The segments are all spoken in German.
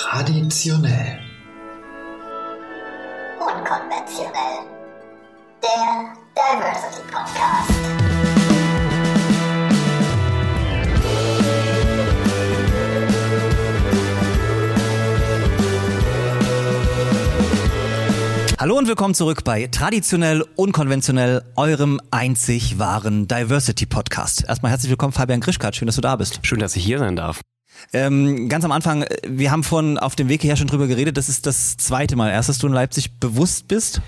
Traditionell. Unkonventionell. Der Diversity Podcast. Hallo und willkommen zurück bei Traditionell Unkonventionell, eurem einzig wahren Diversity Podcast. Erstmal herzlich willkommen, Fabian Grischkat. Schön, dass du da bist. Schön, dass ich hier sein darf. Ähm, ganz am Anfang, äh, wir haben vorhin auf dem Weg hierher schon drüber geredet. Das ist das zweite Mal erst, dass du in Leipzig bewusst bist.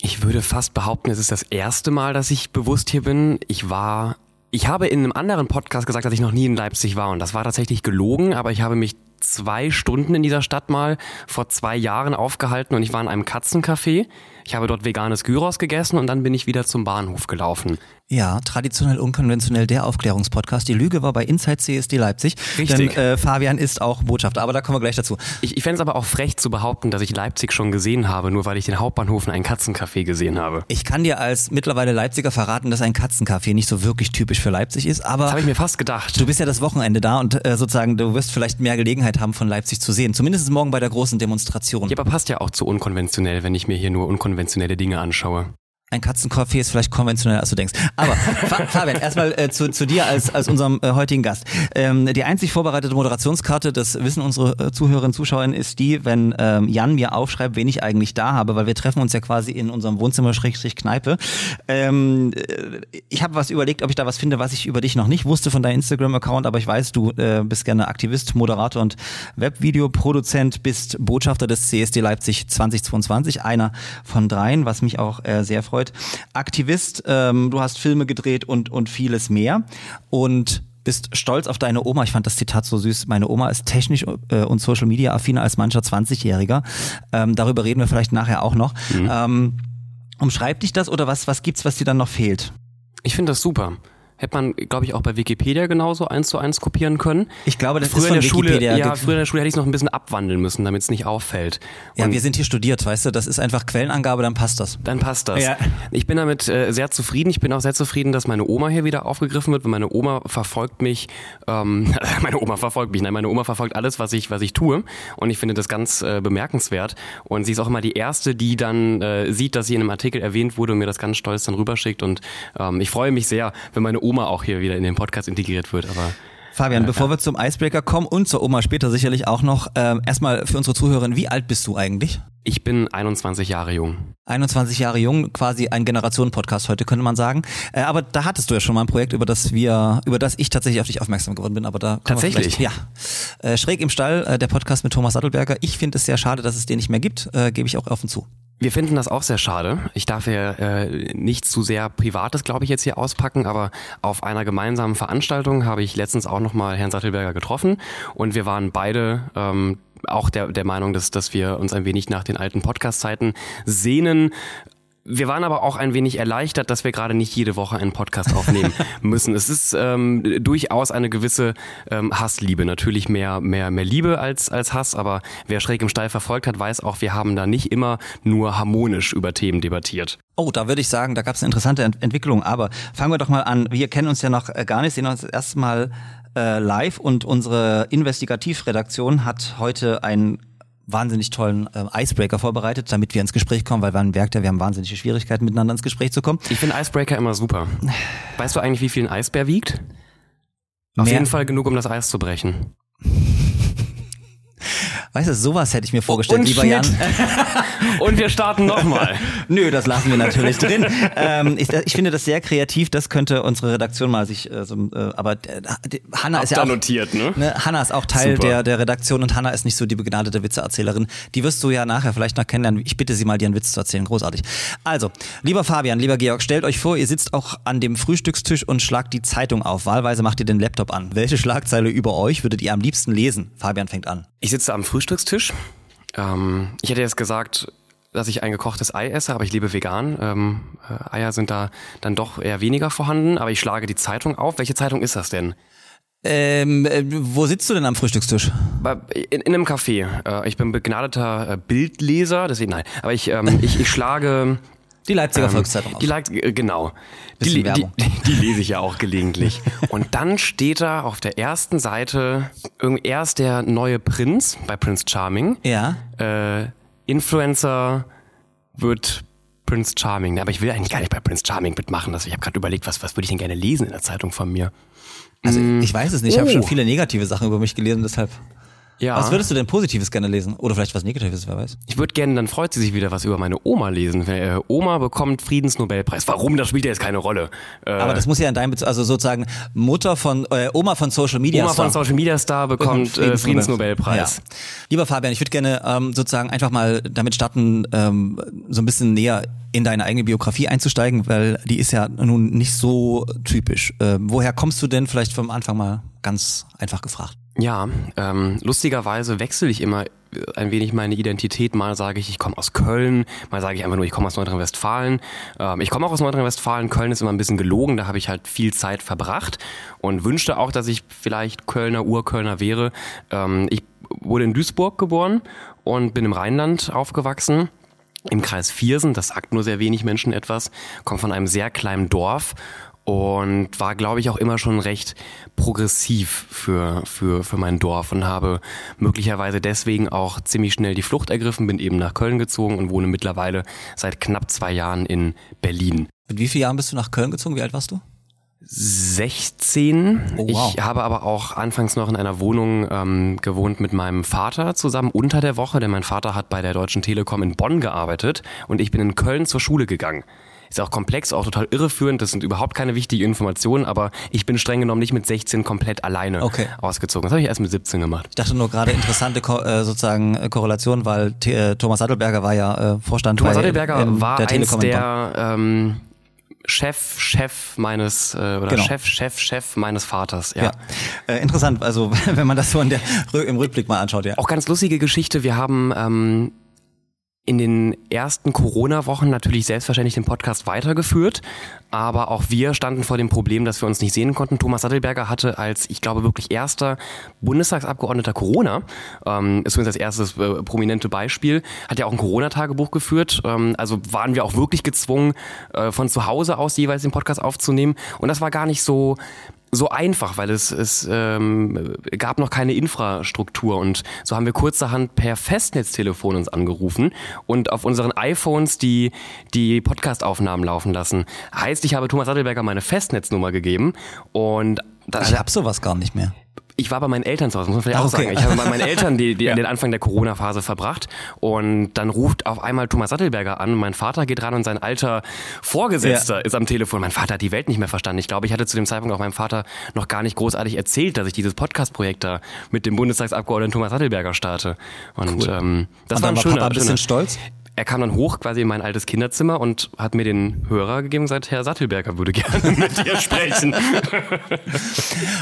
Ich würde fast behaupten, es ist das erste Mal, dass ich bewusst hier bin. Ich war, ich habe in einem anderen Podcast gesagt, dass ich noch nie in Leipzig war und das war tatsächlich gelogen, aber ich habe mich zwei Stunden in dieser Stadt mal vor zwei Jahren aufgehalten und ich war in einem Katzencafé. Ich habe dort veganes Gyros gegessen und dann bin ich wieder zum Bahnhof gelaufen. Ja, traditionell unkonventionell der Aufklärungspodcast. Die Lüge war bei Inside CSD Leipzig. Richtig. Denn äh, Fabian ist auch Botschafter, aber da kommen wir gleich dazu. Ich, ich fände es aber auch frech zu behaupten, dass ich Leipzig schon gesehen habe, nur weil ich den Hauptbahnhof in ein Katzencafé gesehen habe. Ich kann dir als mittlerweile Leipziger verraten, dass ein Katzencafé nicht so wirklich typisch für Leipzig ist, aber Das habe ich mir fast gedacht. du bist ja das Wochenende da und äh, sozusagen du wirst vielleicht mehr Gelegenheit haben, von Leipzig zu sehen. Zumindest morgen bei der großen Demonstration. Ja, aber passt ja auch zu unkonventionell, wenn ich mir hier nur unkonventionelle Dinge anschaue. Ein Katzencafé ist vielleicht konventioneller, als du denkst. Aber Fa Fabian, erstmal äh, zu, zu dir als, als unserem äh, heutigen Gast. Ähm, die einzig vorbereitete Moderationskarte, das wissen unsere äh, Zuhörerinnen und Zuschauer, ist die, wenn ähm, Jan mir aufschreibt, wen ich eigentlich da habe, weil wir treffen uns ja quasi in unserem Wohnzimmer Schrägstrich Kneipe. Ähm, äh, ich habe was überlegt, ob ich da was finde, was ich über dich noch nicht wusste von deinem Instagram-Account, aber ich weiß, du äh, bist gerne Aktivist, Moderator und Webvideoproduzent, bist Botschafter des CSD Leipzig 2022, einer von dreien, was mich auch äh, sehr freut. Aktivist, ähm, du hast Filme gedreht und, und vieles mehr und bist stolz auf deine Oma. Ich fand das Zitat so süß. Meine Oma ist technisch äh, und Social Media affiner als mancher 20-Jähriger. Ähm, darüber reden wir vielleicht nachher auch noch. Ähm, umschreibt dich das oder was, was gibt's, was dir dann noch fehlt? Ich finde das super. Hätte man, glaube ich, auch bei Wikipedia genauso eins zu eins kopieren können. Ich glaube, das früher ist von in der Schule, Wikipedia ja, ge- früher in der Schule hätte ich es noch ein bisschen abwandeln müssen, damit es nicht auffällt. Ja, Und wir sind hier studiert, weißt du, das ist einfach Quellenangabe, dann passt das. dann passt das. Ja. Ich bin damit äh, sehr zufrieden. Ich bin auch sehr zufrieden, dass meine Oma hier wieder aufgegriffen wird, weil meine Oma verfolgt mich, ähm, meine Oma verfolgt mich, nein, meine Oma verfolgt alles, was ich, was ich tue. Und ich finde das ganz äh, bemerkenswert. Und sie ist auch immer die Erste, die dann äh, sieht, dass sie in einem Artikel erwähnt wurde und mir das ganz stolz dann rüberschickt. Und ähm, ich freue mich sehr, wenn meine Oma auch hier wieder in den Podcast integriert wird. Aber Fabian, bevor wir zum Icebreaker kommen und zur Oma später sicherlich auch noch, ähm, erstmal für unsere Zuhörerin, wie alt bist du eigentlich? ich bin 21 Jahre jung. 21 Jahre jung, quasi ein Generationen-Podcast heute, könnte man sagen. Äh, aber da hattest du ja schon mal ein Projekt, über das wir, über das ich tatsächlich auf dich aufmerksam geworden bin. Aber da Tatsächlich? Ja. Äh, Schräg im Stall, äh, der Podcast mit Thomas Sattelberger. Ich finde es sehr schade, dass es den nicht mehr gibt. Äh, Gebe ich auch offen zu. Wir finden das auch sehr schade. Ich darf ja äh, nicht zu sehr Privates, glaube ich, jetzt hier auspacken, aber auf einer gemeinsamen Veranstaltung habe ich letztens auch nochmal Herrn Sattelberger getroffen und wir waren beide ähm, auch der, der Meinung, dass, dass wir uns ein wenig nach den alten Podcast-Zeiten sehnen. Wir waren aber auch ein wenig erleichtert, dass wir gerade nicht jede Woche einen Podcast aufnehmen müssen. Es ist ähm, durchaus eine gewisse ähm, Hassliebe. Natürlich mehr, mehr, mehr Liebe als, als Hass, aber wer schräg im Stall verfolgt hat, weiß auch, wir haben da nicht immer nur harmonisch über Themen debattiert. Oh, da würde ich sagen, da gab es eine interessante Ent Entwicklung. Aber fangen wir doch mal an. Wir kennen uns ja noch äh, gar nicht, sehen uns das erste Mal äh, live und unsere Investigativredaktion hat heute einen wahnsinnig tollen äh, Icebreaker vorbereitet, damit wir ins Gespräch kommen, weil man merkt ja, wir haben wahnsinnige Schwierigkeiten, miteinander ins Gespräch zu kommen. Ich finde Icebreaker immer super. Weißt du eigentlich, wie viel ein Eisbär wiegt? Auf Mehr- jeden Fall genug, um das Eis zu brechen. Weißt du, sowas hätte ich mir vorgestellt, Und lieber Schnitt. Jan. Und wir starten nochmal. Nö, das lassen wir natürlich drin. Ähm, ich, ich finde das sehr kreativ. Das könnte unsere Redaktion mal sich. Äh, so, äh, aber äh, Hanna ist ja auch notiert, ne? Ne, Hanna ist auch Teil Super. der, der Redaktion und Hanna ist nicht so die begnadete Witzeerzählerin. Die wirst du ja nachher vielleicht noch kennenlernen. Ich bitte sie mal, dir einen Witz zu erzählen. Großartig. Also, lieber Fabian, lieber Georg, stellt euch vor, ihr sitzt auch an dem Frühstückstisch und schlagt die Zeitung auf. Wahlweise macht ihr den Laptop an. Welche Schlagzeile über euch würdet ihr am liebsten lesen? Fabian fängt an. Ich sitze am Frühstückstisch. Ähm, ich hätte jetzt gesagt, dass ich ein gekochtes Ei esse, aber ich lebe vegan. Ähm, äh, Eier sind da dann doch eher weniger vorhanden, aber ich schlage die Zeitung auf. Welche Zeitung ist das denn? Ähm, äh, wo sitzt du denn am Frühstückstisch? In, in einem Café. Äh, ich bin begnadeter äh, Bildleser, deswegen nein. Aber ich, ähm, ich, ich schlage Die Leipziger Volkszeitung auch. Die Leip äh, genau. Die, die, die, lese ich ja auch gelegentlich. Und dann steht da auf der ersten Seite erst der neue Prinz bei Prince Charming. Ja. Äh, Influencer wird Prince Charming. Aber ich will eigentlich gar nicht bei Prince Charming mitmachen. Also ich habe gerade überlegt, was, was würde ich denn gerne lesen in der Zeitung von mir? Also ich weiß es nicht, ich habe Oh. schon viele negative Sachen über mich gelesen, deshalb. Ja. Was würdest du denn Positives gerne lesen? Oder vielleicht was Negatives, wer weiß? Ich würde gerne, dann freut sie sich wieder was über meine Oma lesen. Äh, Oma bekommt Friedensnobelpreis. Warum? Das spielt ja jetzt keine Rolle. Äh, Aber das muss ja in deinem Bezug, also sozusagen Mutter von, äh, Oma von Social Media. Oma von Star. Social Media Star bekommt äh, Friedensnobelpreis. Ja. Lieber Fabian, ich würde gerne ähm, sozusagen einfach mal damit starten, ähm, so ein bisschen näher in deine eigene Biografie einzusteigen, weil die ist ja nun nicht so typisch. Ähm, woher kommst du denn vielleicht vom Anfang mal ganz einfach gefragt? Ja, ähm, lustigerweise wechsle ich immer äh, ein wenig meine Identität. Mal sage ich, ich komme aus Köln, mal sage ich einfach nur, ich komme aus Nordrhein-Westfalen. Ähm, ich komme auch aus Nordrhein-Westfalen. Köln ist immer ein bisschen gelogen, da habe ich halt viel Zeit verbracht und wünschte auch, dass ich vielleicht Kölner, Urkölner wäre. Ähm, ich wurde in Duisburg geboren und bin im Rheinland aufgewachsen. Im Kreis Viersen, das sagt nur sehr wenig Menschen etwas, komme von einem sehr kleinen Dorf und war, glaube ich, auch immer schon recht progressiv für, für, für mein Dorf und habe möglicherweise deswegen auch ziemlich schnell die Flucht ergriffen, bin eben nach Köln gezogen und wohne mittlerweile seit knapp zwei Jahren in Berlin. Mit wie vielen Jahren bist du nach Köln gezogen? Wie alt warst du? 16. Oh, wow. Ich habe aber auch anfangs noch in einer Wohnung ähm, gewohnt mit meinem Vater zusammen unter der Woche, denn mein Vater hat bei der Deutschen Telekom in Bonn gearbeitet und ich bin in Köln zur Schule gegangen. Ist auch komplex, auch total irreführend, das sind überhaupt keine wichtigen Informationen, aber ich bin streng genommen nicht mit 16 komplett alleine Okay. ausgezogen. Das habe ich erst mit 17 gemacht. Ich dachte nur gerade interessante Ko äh, sozusagen äh, Korrelation, weil T äh, Thomas Sattelberger war ja äh, Vorstand Thomas bei, Sattelberger ähm, war der eins in der ähm, Chef, Chef meines äh, oder Genau. Chef, Chef, Chef meines Vaters. Ja. Ja, äh, interessant. Also wenn man das so in der, im Rückblick mal anschaut, ja. Auch ganz lustige Geschichte. Wir haben ähm, in den ersten Corona-Wochen natürlich selbstverständlich den Podcast weitergeführt, aber auch wir standen vor dem Problem, dass wir uns nicht sehen konnten. Thomas Sattelberger hatte als, ich glaube, wirklich erster Bundestagsabgeordneter Corona, ähm, ist übrigens das erstes äh, prominente Beispiel, hat ja auch ein Corona-Tagebuch geführt. Ähm, also waren wir auch wirklich gezwungen, äh, von zu Hause aus jeweils den Podcast aufzunehmen. Und das war gar nicht so so einfach, weil es, es ähm, gab noch keine Infrastruktur und so haben wir kurzerhand per Festnetztelefon uns angerufen und auf unseren iPhones die, die Podcast-Aufnahmen laufen lassen. Heißt, ich habe Thomas Sattelberger meine Festnetznummer gegeben und dann Ich hab sowas gar nicht mehr. Ich war bei meinen Eltern zu Hause, muss man vielleicht Ah, auch okay. sagen. Ich habe bei meinen Eltern die, die, den Anfang der Corona-Phase verbracht und dann ruft auf einmal Thomas Sattelberger an. Mein Vater geht ran und sein alter Vorgesetzter Ja. ist am Telefon. Mein Vater hat die Welt nicht mehr verstanden. Ich glaube, ich hatte zu dem Zeitpunkt auch meinem Vater noch gar nicht großartig erzählt, dass ich dieses Podcast-Projekt da mit dem Bundestagsabgeordneten Thomas Sattelberger starte. Und ähm, das war ein schöner, Papa ein bisschen stolz? Er kam dann hoch quasi in mein altes Kinderzimmer und hat mir den Hörer gegeben und gesagt, Herr Sattelberger würde gerne mit dir sprechen.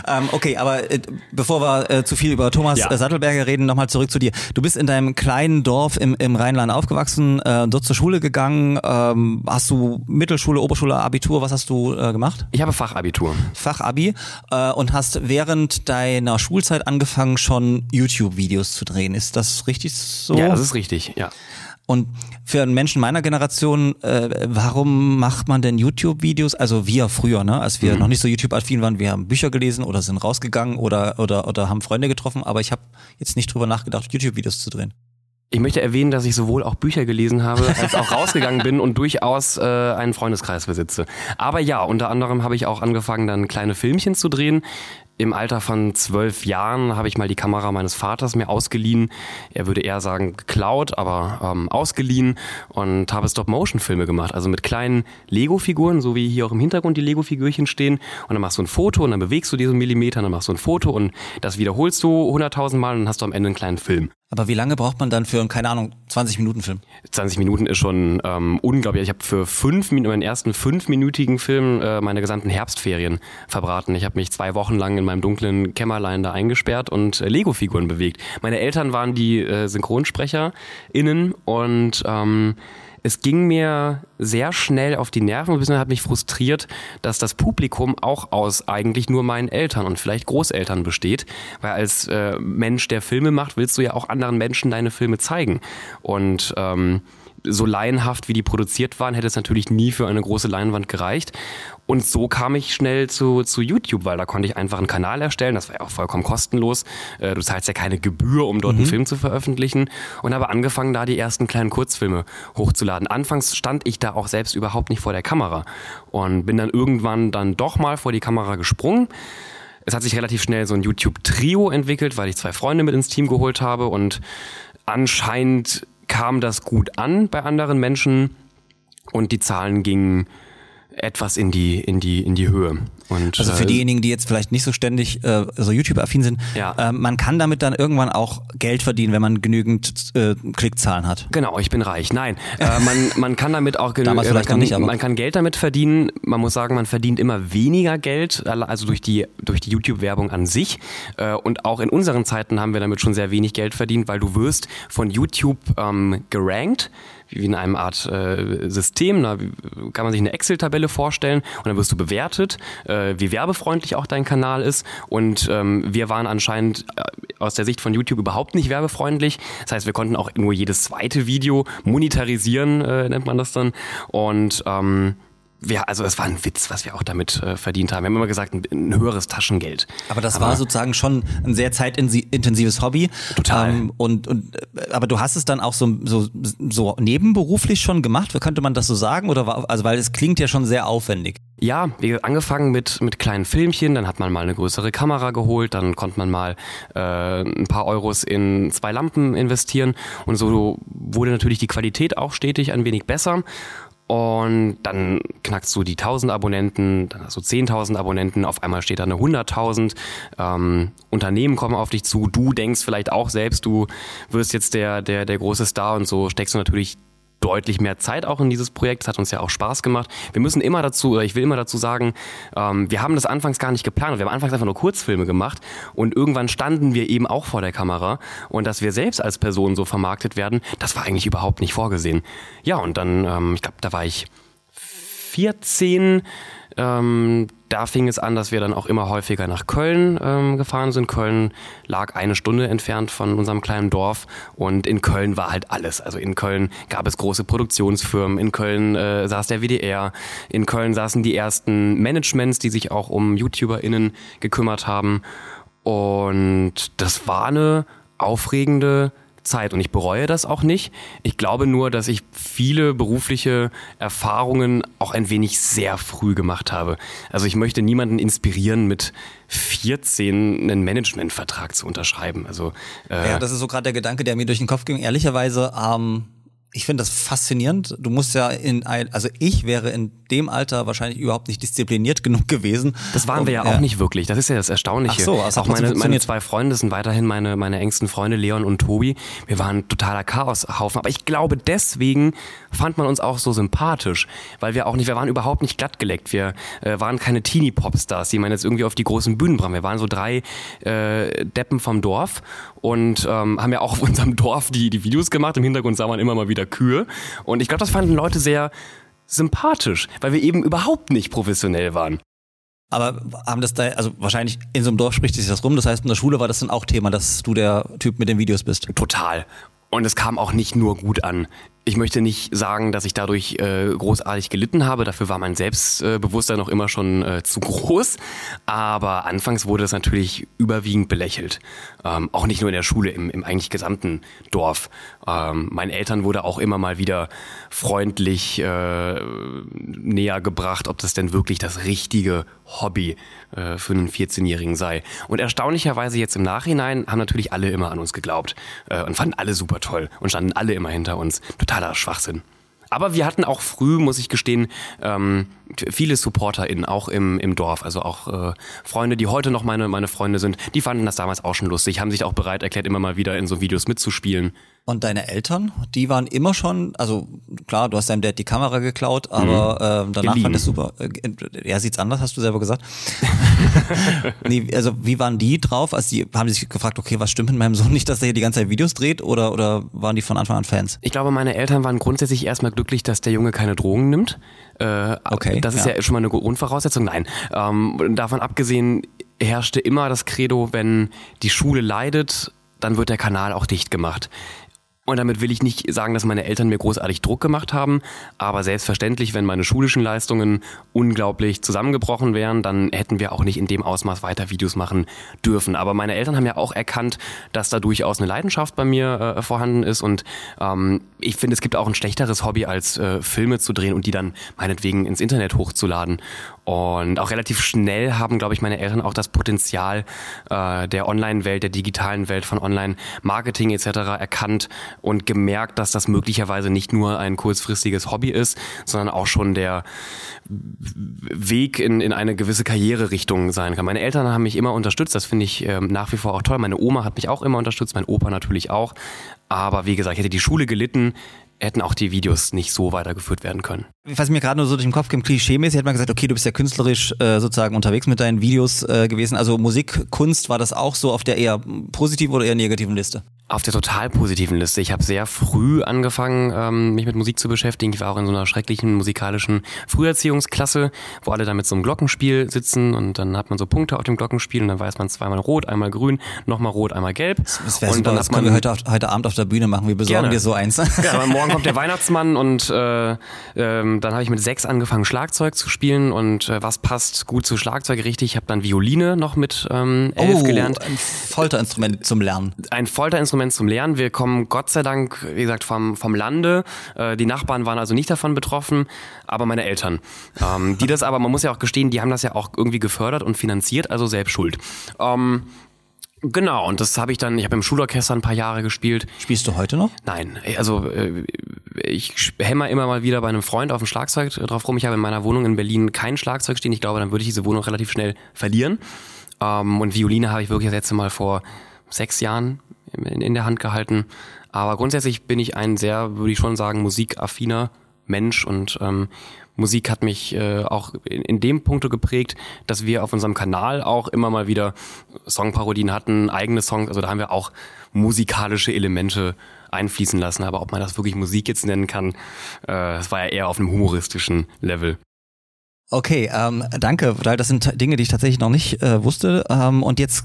Ähm, okay, aber äh, bevor wir äh, zu viel über Thomas Ja. äh, Sattelberger reden, nochmal zurück zu dir. Du bist in deinem kleinen Dorf im, im Rheinland aufgewachsen, äh, dort zur Schule gegangen. Ähm, hast du Mittelschule, Oberschule, Abitur, was hast du äh, gemacht? Ich habe Fachabitur. Fachabi äh, und hast während deiner Schulzeit angefangen, schon YouTube-Videos zu drehen. Ist das richtig so? Ja, das ist richtig, ja. Und für einen Menschen meiner Generation, äh, warum macht man denn YouTube-Videos? Also wir früher, ne, als wir noch nicht so YouTube-affin waren, wir haben Bücher gelesen oder sind rausgegangen oder oder oder haben Freunde getroffen, aber ich habe jetzt nicht drüber nachgedacht, YouTube-Videos zu drehen. Ich möchte erwähnen, dass ich sowohl auch Bücher gelesen habe, als auch rausgegangen bin und durchaus äh, einen Freundeskreis besitze. Aber ja, unter anderem habe ich auch angefangen, dann kleine Filmchen zu drehen. Im Alter von zwölf Jahren habe ich mal die Kamera meines Vaters mir ausgeliehen. Er würde eher sagen geklaut, aber ähm, ausgeliehen und habe Stop-Motion-Filme gemacht. Also mit kleinen Lego-Figuren, so wie hier auch im Hintergrund die Lego-Figürchen stehen. Und dann machst du ein Foto und dann bewegst du diesen Millimeter, dann machst du ein Foto und das wiederholst du hunderttausend Mal und dann hast du am Ende einen kleinen Film. Aber wie lange braucht man dann für einen, keine Ahnung, 20 Minuten Film? 20 Minuten ist schon ähm, unglaublich. Ich habe für fünf Minuten, meinen ersten fünfminütigen Film äh, meine gesamten Herbstferien verbraten. Ich habe mich zwei Wochen lang in meinem dunklen Kämmerlein da eingesperrt und äh, Lego-Figuren bewegt. Meine Eltern waren die äh, SynchronsprecherInnen und ähm, es ging mir sehr schnell auf die Nerven und hat mich frustriert, dass das Publikum auch aus eigentlich nur meinen Eltern und vielleicht Großeltern besteht. Weil als äh, Mensch, der Filme macht, willst du ja auch anderen Menschen deine Filme zeigen. Und ähm, so laienhaft, wie die produziert waren, hätte es natürlich nie für eine große Leinwand gereicht. Und so kam ich schnell zu, zu YouTube, weil da konnte ich einfach einen Kanal erstellen. Das war ja auch vollkommen kostenlos. Äh, du zahlst ja keine Gebühr, um dort mhm. einen Film zu veröffentlichen. Und habe angefangen, da die ersten kleinen Kurzfilme hochzuladen. Anfangs stand ich da auch selbst überhaupt nicht vor der Kamera. Und bin dann irgendwann dann doch mal vor die Kamera gesprungen. Es hat sich relativ schnell so ein YouTube-Trio entwickelt, weil ich zwei Freunde mit ins Team geholt habe. Und anscheinend kam das gut an bei anderen Menschen. Und die Zahlen gingen etwas in die, in die, in die Höhe. Und, also für äh, diejenigen, die jetzt vielleicht nicht so ständig äh, so YouTube-affin sind, ja. äh, man kann damit dann irgendwann auch Geld verdienen, wenn man genügend äh, Klickzahlen hat. Genau, ich bin reich. Nein, äh, man, man kann damit auch genügend, man, kann, nicht, man kann Geld damit verdienen. Man muss sagen, man verdient immer weniger Geld, also durch die, durch die YouTube-Werbung an sich. Äh, und auch in unseren Zeiten haben wir damit schon sehr wenig Geld verdient, weil du wirst von YouTube ähm, gerankt wie in einem Art äh, System. Da kann man sich eine Excel-Tabelle vorstellen und dann wirst du bewertet, äh, wie werbefreundlich auch dein Kanal ist. Und ähm, wir waren anscheinend äh, aus der Sicht von YouTube überhaupt nicht werbefreundlich. Das heißt, wir konnten auch nur jedes zweite Video monetarisieren, äh, nennt man das dann. Und ähm, wir, also es war ein Witz, was wir auch damit äh, verdient haben. Wir haben immer gesagt, ein, ein höheres Taschengeld. Aber das aber war sozusagen schon ein sehr zeitintensives Hobby. Total. Ähm, und, und äh, aber du hast es dann auch so, so, so nebenberuflich schon gemacht, könnte man das so sagen? Oder war, also weil es klingt ja schon sehr aufwendig. Ja, wir angefangen mit, mit kleinen Filmchen, dann hat man mal eine größere Kamera geholt, dann konnte man mal äh, ein paar Euros in zwei Lampen investieren und so wurde natürlich die Qualität auch stetig ein wenig besser. Und dann knackst du die 1000 Abonnenten, dann hast du 10.000 Abonnenten, auf einmal steht da eine 100.000. Ähm, Unternehmen kommen auf dich zu, du denkst vielleicht auch selbst, du wirst jetzt der, der, der große Star und so steckst du natürlich deutlich mehr Zeit auch in dieses Projekt. Es hat uns ja auch Spaß gemacht. Wir müssen immer dazu, oder ich will immer dazu sagen, ähm, wir haben das anfangs gar nicht geplant. Wir haben anfangs einfach nur Kurzfilme gemacht und irgendwann standen wir eben auch vor der Kamera und dass wir selbst als Person so vermarktet werden, das war eigentlich überhaupt nicht vorgesehen. Ja, und dann, ähm, ich glaube, da war ich 14, ähm, da fing es an, dass wir dann auch immer häufiger nach Köln ähm, gefahren sind. Köln lag eine Stunde entfernt von unserem kleinen Dorf und in Köln war halt alles. Also in Köln gab es große Produktionsfirmen, in Köln äh, saß der WDR, in Köln saßen die ersten Managements, die sich auch um YouTuberInnen gekümmert haben. Und das war eine aufregende Zeit und ich bereue das auch nicht. Ich glaube nur, dass ich viele berufliche Erfahrungen auch ein wenig sehr früh gemacht habe. Also ich möchte niemanden inspirieren, mit 14 einen Managementvertrag zu unterschreiben. Also äh ja, das ist so gerade der Gedanke, der mir durch den Kopf ging. Ehrlicherweise ähm, ich finde das faszinierend. Du musst ja in ein, also ich wäre in dem Alter wahrscheinlich überhaupt nicht diszipliniert genug gewesen. Das waren wir ja auch nicht wirklich. Das ist ja das Erstaunliche. Ach so, also auch meine, meine zwei Freunde sind weiterhin meine, meine engsten Freunde, Leon und Tobi. Wir waren totaler Chaoshaufen. Aber ich glaube, deswegen fand man uns auch so sympathisch, weil wir auch nicht, wir waren überhaupt nicht glattgeleckt. Wir äh, waren keine Teenie-Popstars, die man jetzt irgendwie auf die großen Bühnen brachten. Wir waren so drei äh, Deppen vom Dorf und ähm, haben ja auch auf unserem Dorf die, die Videos gemacht. Im Hintergrund sah man immer mal wieder Kühe. Und ich glaube, das fanden Leute sehr sympathisch, weil wir eben überhaupt nicht professionell waren. Aber haben das da, also wahrscheinlich in so einem Dorf spricht sich das rum. Das heißt, in der Schule war das dann auch Thema, dass du der Typ mit den Videos bist. Total. Und es kam auch nicht nur gut an. Ich möchte nicht sagen, dass ich dadurch äh, großartig gelitten habe. Dafür war mein Selbstbewusstsein noch immer schon äh, zu groß. Aber anfangs wurde es natürlich überwiegend belächelt. Ähm, auch nicht nur in der Schule, im, im eigentlich gesamten Dorf. Ähm, meinen Eltern wurde auch immer mal wieder freundlich äh, näher gebracht, ob das denn wirklich das richtige Hobby äh, für einen 14-Jährigen sei. Und erstaunlicherweise jetzt im Nachhinein haben natürlich alle immer an uns geglaubt äh, und fanden alle super toll und standen alle immer hinter uns. Total totaler Schwachsinn. Aber wir hatten auch früh, muss ich gestehen, ähm, viele SupporterInnen, auch im, im Dorf. Also auch äh, Freunde, die heute noch meine, meine Freunde sind, die fanden das damals auch schon lustig, haben sich auch bereit erklärt, immer mal wieder in so Videos mitzuspielen. Und deine Eltern, die waren immer schon, also klar, du hast deinem Dad die Kamera geklaut, aber mhm. äh, danach Geliehen. fand es super. Äh, er sieht's anders, hast du selber gesagt. nee, also wie waren die drauf? Also die haben sich gefragt, okay, was stimmt mit meinem Sohn nicht, dass er hier die ganze Zeit Videos dreht oder oder waren die von Anfang an Fans? Ich glaube, meine Eltern waren grundsätzlich erstmal glücklich, dass der Junge keine Drogen nimmt. Äh, okay. Das ist ja. ja. schon mal eine Grundvoraussetzung. Nein. Ähm, davon abgesehen herrschte immer das Credo, wenn die Schule leidet, dann wird der Kanal auch dicht gemacht Und damit will ich nicht sagen, dass meine Eltern mir großartig Druck gemacht haben, aber selbstverständlich, wenn meine schulischen Leistungen unglaublich zusammengebrochen wären, dann hätten wir auch nicht in dem Ausmaß weiter Videos machen dürfen. Aber meine Eltern haben ja auch erkannt, dass da durchaus eine Leidenschaft bei mir äh, vorhanden ist und ähm, ich finde, es gibt auch ein schlechteres Hobby, als äh, Filme zu drehen und die dann meinetwegen ins Internet hochzuladen. Und auch relativ schnell haben, glaube ich, meine Eltern auch das Potenzial äh, der Online-Welt, der digitalen Welt von Online-Marketing etc. erkannt und gemerkt, dass das möglicherweise nicht nur ein kurzfristiges Hobby ist, sondern auch schon der Weg in, in eine gewisse Karriererichtung sein kann. Meine Eltern haben mich immer unterstützt, das finde ich ähm, nach wie vor auch toll. Meine Oma hat mich auch immer unterstützt, mein Opa natürlich auch. Aber wie gesagt, ich hätte die Schule gelitten, hätten auch die Videos nicht so weitergeführt werden können. Was mir gerade nur so durch den Kopf kam, klischee-mäßig hat man gesagt, okay, du bist ja künstlerisch äh, sozusagen unterwegs mit deinen Videos äh, gewesen. Also Musik, Kunst, war das auch so auf der eher positiven oder eher negativen Liste? Auf der total positiven Liste. Ich habe sehr früh angefangen, ähm, mich mit Musik zu beschäftigen. Ich war auch in so einer schrecklichen musikalischen Früherziehungsklasse, wo alle da mit so einem Glockenspiel sitzen und dann hat man so Punkte auf dem Glockenspiel und dann weiß man zweimal rot, einmal grün, nochmal rot, einmal gelb. Das wäre super, das können wir heute, heute Abend auf der Bühne machen. Wir besorgen gerne. dir so eins. Ja, aber morgen kommt der Weihnachtsmann und äh, äh, dann habe ich mit sechs angefangen, Schlagzeug zu spielen und äh, was passt gut zu Schlagzeug richtig? Ich habe dann Violine noch mit ähm, elf oh, gelernt. ein Folterinstrument zum Lernen. Ein Folterinstrument Instrument zum Lernen. Wir kommen Gott sei Dank, wie gesagt, vom, vom Lande. Äh, die Nachbarn waren also nicht davon betroffen, aber meine Eltern. Ähm, die das aber, man muss ja auch gestehen, die haben das ja auch irgendwie gefördert und finanziert, also selbst schuld. Ähm, Genau, und das habe ich dann, ich habe im Schulorchester ein paar Jahre gespielt. Spielst du heute noch? Nein, also äh, ich hämmer immer mal wieder bei einem Freund auf dem Schlagzeug drauf rum. Ich habe in meiner Wohnung in Berlin kein Schlagzeug stehen. Ich glaube, dann würde ich diese Wohnung relativ schnell verlieren. Ähm, und Violine habe ich wirklich das letzte Mal vor sechs Jahren in, in der Hand gehalten. Aber grundsätzlich bin ich ein sehr, würde ich schon sagen, musikaffiner Mensch und ähm, Musik hat mich äh, auch in, in dem Punkto geprägt, dass wir auf unserem Kanal auch immer mal wieder Songparodien hatten, eigene Songs, also da haben wir auch musikalische Elemente einfließen lassen, aber ob man das wirklich Musik jetzt nennen kann, äh, das war ja eher auf einem humoristischen Level. Okay, ähm, danke, weil das sind Dinge, die ich tatsächlich noch nicht äh, wusste. Ähm, und jetzt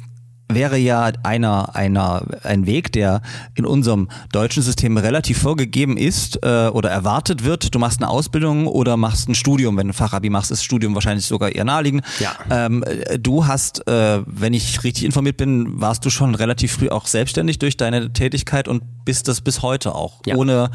wäre ja einer, einer, ein Weg, der in unserem deutschen System relativ vorgegeben ist äh, oder erwartet wird. Du machst eine Ausbildung oder machst ein Studium. Wenn du Fachabi machst, ist Studium wahrscheinlich sogar eher naheliegend. Ja. Ähm, du hast, äh, wenn ich richtig informiert bin, warst du schon relativ früh auch selbstständig durch deine Tätigkeit und bist das bis heute auch, ja. ohne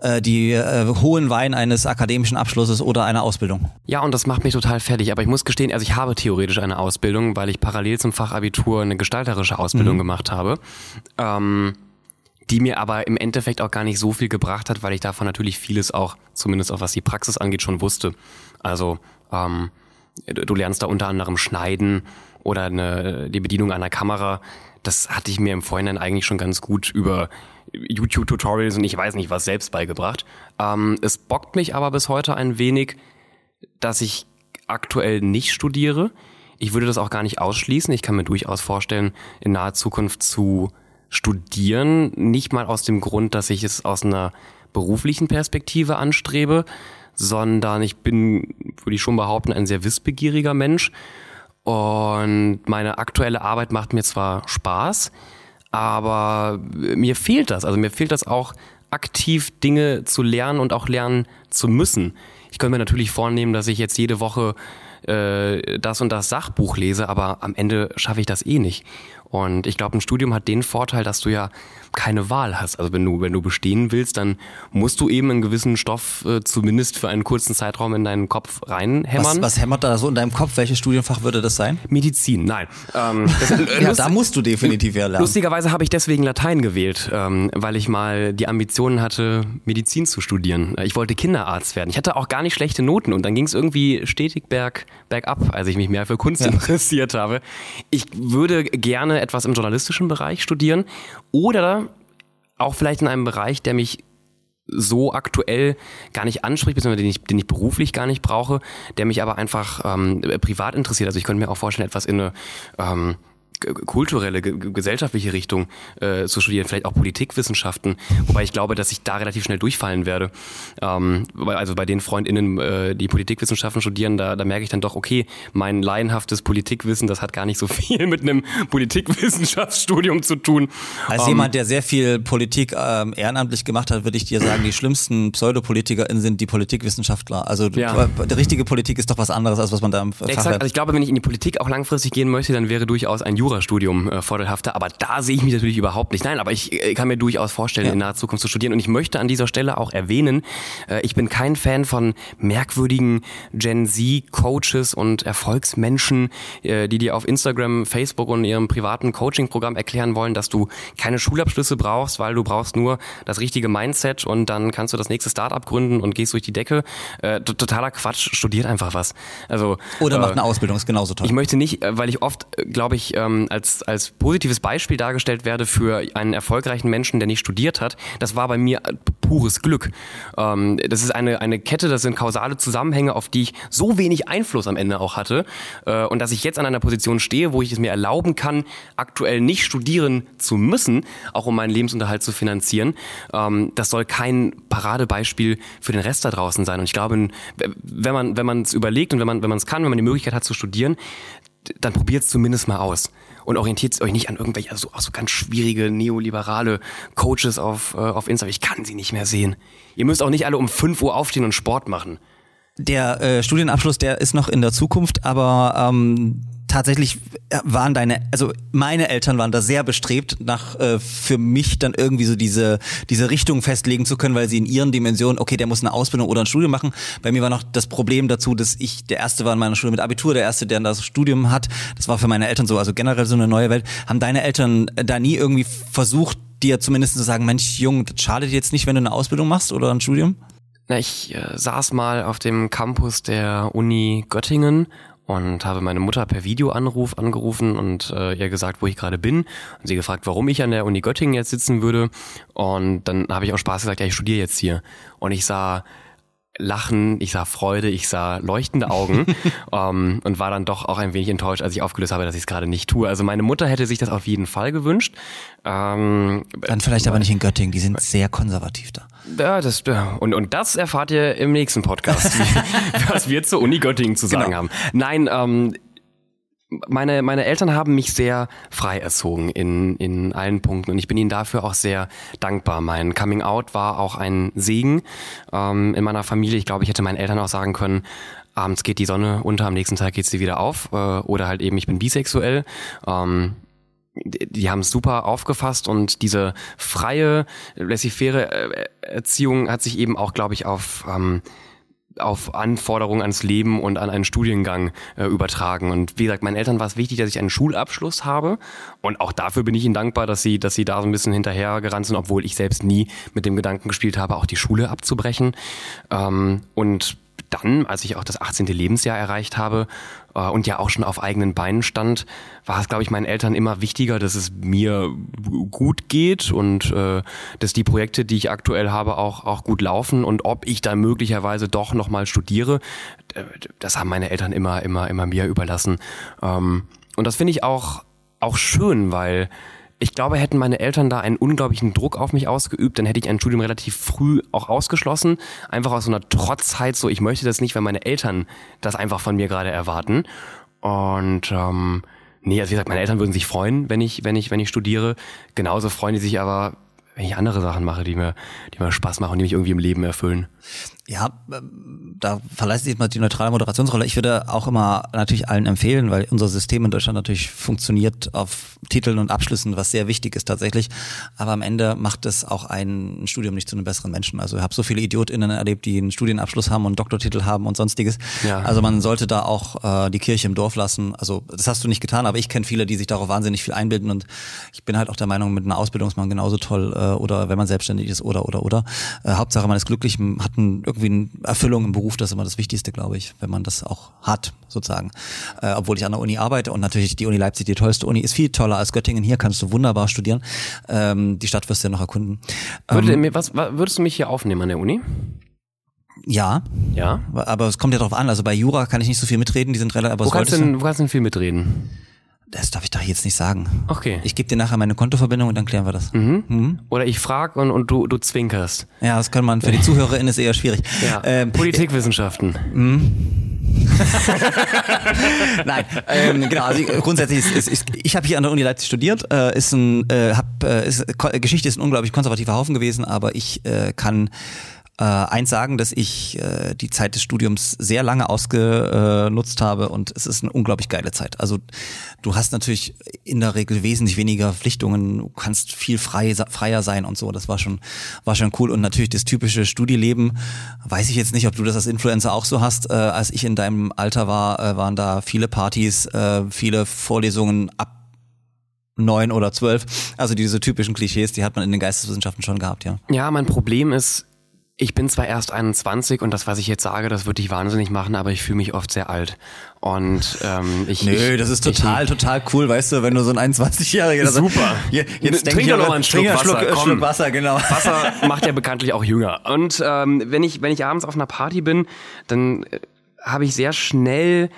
äh, die äh, hohen Wein eines akademischen Abschlusses oder einer Ausbildung. Ja, und das macht mich total fertig. Aber ich muss gestehen, also ich habe theoretisch eine Ausbildung, weil ich parallel zum Fachabitur eine gestalterische Ausbildung mhm. gemacht habe. Ähm, die mir aber im Endeffekt auch gar nicht so viel gebracht hat, weil ich davon natürlich vieles auch, zumindest auch was die Praxis angeht, schon wusste. Also ähm, du lernst da unter anderem schneiden oder eine, die Bedienung einer Kamera. Das hatte ich mir im Vorhinein eigentlich schon ganz gut über YouTube-Tutorials und ich weiß nicht was selbst beigebracht. Ähm, es bockt mich aber bis heute ein wenig, dass ich aktuell nicht studiere. Ich würde das auch gar nicht ausschließen. Ich kann mir durchaus vorstellen, in naher Zukunft zu studieren. Nicht mal aus dem Grund, dass ich es aus einer beruflichen Perspektive anstrebe, sondern ich bin, würde ich schon behaupten, ein sehr wissbegieriger Mensch. Und meine aktuelle Arbeit macht mir zwar Spaß, aber mir fehlt das. Also mir fehlt das auch aktiv Dinge zu lernen und auch lernen zu müssen. Ich könnte mir natürlich vornehmen, dass ich jetzt jede Woche äh, das und das Sachbuch lese, aber am Ende schaffe ich das eh nicht. Und ich glaube, ein Studium hat den Vorteil, dass du ja keine Wahl hast. Also wenn du, wenn du bestehen willst, dann musst du eben einen gewissen Stoff äh, zumindest für einen kurzen Zeitraum in deinen Kopf reinhämmern. Was, was hämmert da so in deinem Kopf? Welches Studienfach würde das sein? Medizin, nein. Ähm, das, äh, ja, da musst du definitiv ja lernen. Lustigerweise habe ich deswegen Latein gewählt, ähm, weil ich mal die Ambitionen hatte, Medizin zu studieren. Ich wollte Kinderarzt werden. Ich hatte auch gar nicht schlechte Noten und dann ging es irgendwie stetig berg, bergab, als ich mich mehr für Kunst ja. interessiert habe. Ich würde gerne etwas im journalistischen Bereich studieren oder auch vielleicht in einem Bereich, der mich so aktuell gar nicht anspricht, beziehungsweise den ich, den ich beruflich gar nicht brauche, der mich aber einfach ähm, privat interessiert. Also ich könnte mir auch vorstellen, etwas in eine ähm, kulturelle, gesellschaftliche Richtung äh, zu studieren, vielleicht auch Politikwissenschaften, wobei ich glaube, dass ich da relativ schnell durchfallen werde. Ähm, also bei den FreundInnen, äh, die Politikwissenschaften studieren, da, da merke ich dann doch, okay, mein laienhaftes Politikwissen, das hat gar nicht so viel mit einem Politikwissenschaftsstudium zu tun. Als ähm, jemand, der sehr viel Politik ähm, ehrenamtlich gemacht hat, würde ich dir sagen, die schlimmsten PseudopolitikerInnen sind die Politikwissenschaftler. Also ja. die richtige Politik ist doch was anderes, als was man da im Fach Exakt. Also ich glaube, wenn ich in die Politik auch langfristig gehen möchte, dann wäre durchaus ein Jurastudium äh, vorteilhafter. Aber da sehe ich mich natürlich überhaupt nicht. Nein, aber ich äh, kann mir durchaus vorstellen, ja. in naher Zukunft zu studieren. Und ich möchte an dieser Stelle auch erwähnen, äh, ich bin kein Fan von merkwürdigen Gen Z-Coaches und Erfolgsmenschen, äh, die dir auf Instagram, Facebook und ihrem privaten Coaching-Programm erklären wollen, dass du keine Schulabschlüsse brauchst, weil du brauchst nur das richtige Mindset und dann kannst du das nächste Startup gründen und gehst durch die Decke. Äh, totaler Quatsch, studiert einfach was. Also oder macht eine Ausbildung, ist genauso toll. Ich möchte nicht, äh, weil ich oft, äh, glaube ich, ähm, als als positives Beispiel dargestellt werde für einen erfolgreichen Menschen, der nicht studiert hat. Das war bei mir pures Glück. Ähm, das ist eine eine Kette, das sind kausale Zusammenhänge, auf die ich so wenig Einfluss am Ende auch hatte und dass ich jetzt an einer Position stehe, wo ich es mir erlauben kann, aktuell nicht studieren zu müssen, auch um meinen Lebensunterhalt zu finanzieren. Ähm, das soll kein Paradebeispiel für den Rest da draußen sein. Und ich glaube, wenn man wenn es überlegt und wenn man wenn man es kann, wenn man die Möglichkeit hat zu studieren, dann probiert es zumindest mal aus und orientiert euch nicht an irgendwelche also auch so ganz schwierige neoliberale Coaches auf äh, auf Instagram. Ich kann sie nicht mehr sehen. Ihr müsst auch nicht alle um 5 Uhr aufstehen und Sport machen. Der äh, Studienabschluss, der ist noch in der Zukunft, aber ähm, tatsächlich waren deine, also meine Eltern waren da sehr bestrebt, nach äh, für mich dann irgendwie so diese diese Richtung festlegen zu können, weil sie in ihren Dimensionen, okay, der muss eine Ausbildung oder ein Studium machen. Bei mir war noch das Problem dazu, dass ich der erste war in meiner Schule mit Abitur, der erste, der das Studium hat. Das war für meine Eltern so, also generell so eine neue Welt. Haben deine Eltern da nie irgendwie versucht, dir zumindest zu sagen, Mensch, Jung, das schadet jetzt nicht, wenn du eine Ausbildung machst oder ein Studium? Na, ich äh, saß mal auf dem Campus der Uni Göttingen und habe meine Mutter per Videoanruf angerufen und äh, ihr gesagt, wo ich gerade bin. Und sie gefragt, warum ich an der Uni Göttingen jetzt sitzen würde. Und dann habe ich auch Spaß gesagt, ja, ich studiere jetzt hier. Und ich sah Lachen, ich sah Freude, ich sah leuchtende Augen ähm, und war dann doch auch ein wenig enttäuscht, als ich aufgelöst habe, dass ich es gerade nicht tue. Also meine Mutter hätte sich das auf jeden Fall gewünscht. Ähm, dann vielleicht aber nicht in Göttingen, die sind sehr konservativ da. Ja, das, und, und das erfahrt ihr im nächsten Podcast, was wir zur Uni Göttingen zu sagen genau. haben. Nein, ähm, meine, meine Eltern haben mich sehr frei erzogen in, in allen Punkten und ich bin ihnen dafür auch sehr dankbar. Mein Coming Out war auch ein Segen ähm, in meiner Familie. Ich glaube, ich hätte meinen Eltern auch sagen können, abends geht die Sonne unter, am nächsten Tag geht sie wieder auf äh, oder halt eben, ich bin bisexuell. Ähm, die haben es super aufgefasst und diese freie, laissez-faire äh, Erziehung hat sich eben auch, glaube ich, auf ähm, auf Anforderungen ans Leben und an einen Studiengang äh, übertragen. Und wie gesagt, meinen Eltern war es wichtig, dass ich einen Schulabschluss habe. Und auch dafür bin ich ihnen dankbar, dass sie, dass sie da so ein bisschen hinterhergerannt sind, obwohl ich selbst nie mit dem Gedanken gespielt habe, auch die Schule abzubrechen. Ähm, und dann, als ich auch das 18. Lebensjahr erreicht habe äh, und ja auch schon auf eigenen Beinen stand, war es, glaube ich, meinen Eltern immer wichtiger, dass es mir gut geht und äh, dass die Projekte, die ich aktuell habe, auch, auch gut laufen und ob ich da möglicherweise doch nochmal studiere, das haben meine Eltern immer, immer, immer mir überlassen. Ähm, und das finde ich auch, auch schön, weil ich glaube, hätten meine Eltern da einen unglaublichen Druck auf mich ausgeübt, dann hätte ich ein Studium relativ früh auch ausgeschlossen. Einfach aus so einer Trotzheit, so ich möchte das nicht, weil meine Eltern das einfach von mir gerade erwarten. Und ähm, nee, also wie gesagt, meine Eltern würden sich freuen, wenn ich, wenn ich, wenn ich studiere. Genauso freuen die sich aber, wenn ich andere Sachen mache, die mir, die mir Spaß machen und die mich irgendwie im Leben erfüllen. Ja, ähm, da verlässt sich mal die neutrale Moderationsrolle. Ich würde auch immer natürlich allen empfehlen, weil unser System in Deutschland natürlich funktioniert auf Titeln und Abschlüssen, was sehr wichtig ist tatsächlich. Aber am Ende macht es auch ein Studium nicht zu einem besseren Menschen. Also ich habe so viele IdiotInnen erlebt, die einen Studienabschluss haben und Doktortitel haben und sonstiges. Ja. Also man sollte da auch äh, die Kirche im Dorf lassen. Also das hast du nicht getan, aber ich kenne viele, die sich darauf wahnsinnig viel einbilden und ich bin halt auch der Meinung, mit einer Ausbildung ist man genauso toll äh, oder wenn man selbstständig ist oder oder oder. Äh, Hauptsache man ist glücklich, hat einen irgendwie eine Erfüllung im Beruf, das ist immer das Wichtigste, glaube ich, wenn man das auch hat, sozusagen. Äh, obwohl ich an der Uni arbeite und natürlich die Uni Leipzig, die tollste Uni, ist viel toller als Göttingen. Hier kannst du wunderbar studieren. Ähm, die Stadt wirst du ja noch erkunden. Würde, ähm, was, würdest du mich hier aufnehmen an der Uni? Ja. Ja. Aber es kommt ja darauf an. Also bei Jura kann ich nicht so viel mitreden, die sind relativ. Aber wo, kannst denn, wo kannst du denn viel mitreden? Das darf ich doch jetzt nicht sagen. Okay. Ich gebe dir nachher meine Kontoverbindung und dann klären wir das. Oder ich frage und, und du, du zwinkerst. Ja, das kann man für die ZuhörerInnen ist eher schwierig. Ja. Ähm, Politikwissenschaften. Nein, ähm, genau. Also ich- grundsätzlich ist, ist, ist ich habe hier an der Uni Leipzig studiert. Äh, ist ein, äh, hab, äh, ist, Geschichte ist ein unglaublich konservativer Haufen gewesen, aber ich äh, kann äh, eins sagen, dass ich äh, die Zeit des Studiums sehr lange ausgenutzt habe und es ist eine unglaublich geile Zeit. Also du hast natürlich in der Regel wesentlich weniger Verpflichtungen, du kannst viel frei, freier sein und so. Das war schon war schon cool und natürlich das typische Studieleben. Weiß ich jetzt nicht, ob du das als Influencer auch so hast. Äh, als ich in deinem Alter war, äh, waren da viele Partys, äh, viele Vorlesungen ab neun oder zwölf. Also diese typischen Klischees, die hat man in den Geisteswissenschaften schon gehabt, ja. Ja, mein Problem ist, ich bin zwar erst 21 und das, was ich jetzt sage, das wird dich wahnsinnig machen, aber ich fühle mich oft sehr alt. Und ähm, ich. Nö, ich, das ist total, total cool, weißt du, wenn du so ein 21-Jähriger Super. Hier, Trink jetzt denk doch ich noch einen Schluck trink Wasser, Schluck, komm. Schluck Wasser, genau. Wasser macht ja bekanntlich auch jünger. Und ähm, wenn ich wenn ich abends auf einer Party bin, dann äh, habe ich sehr schnell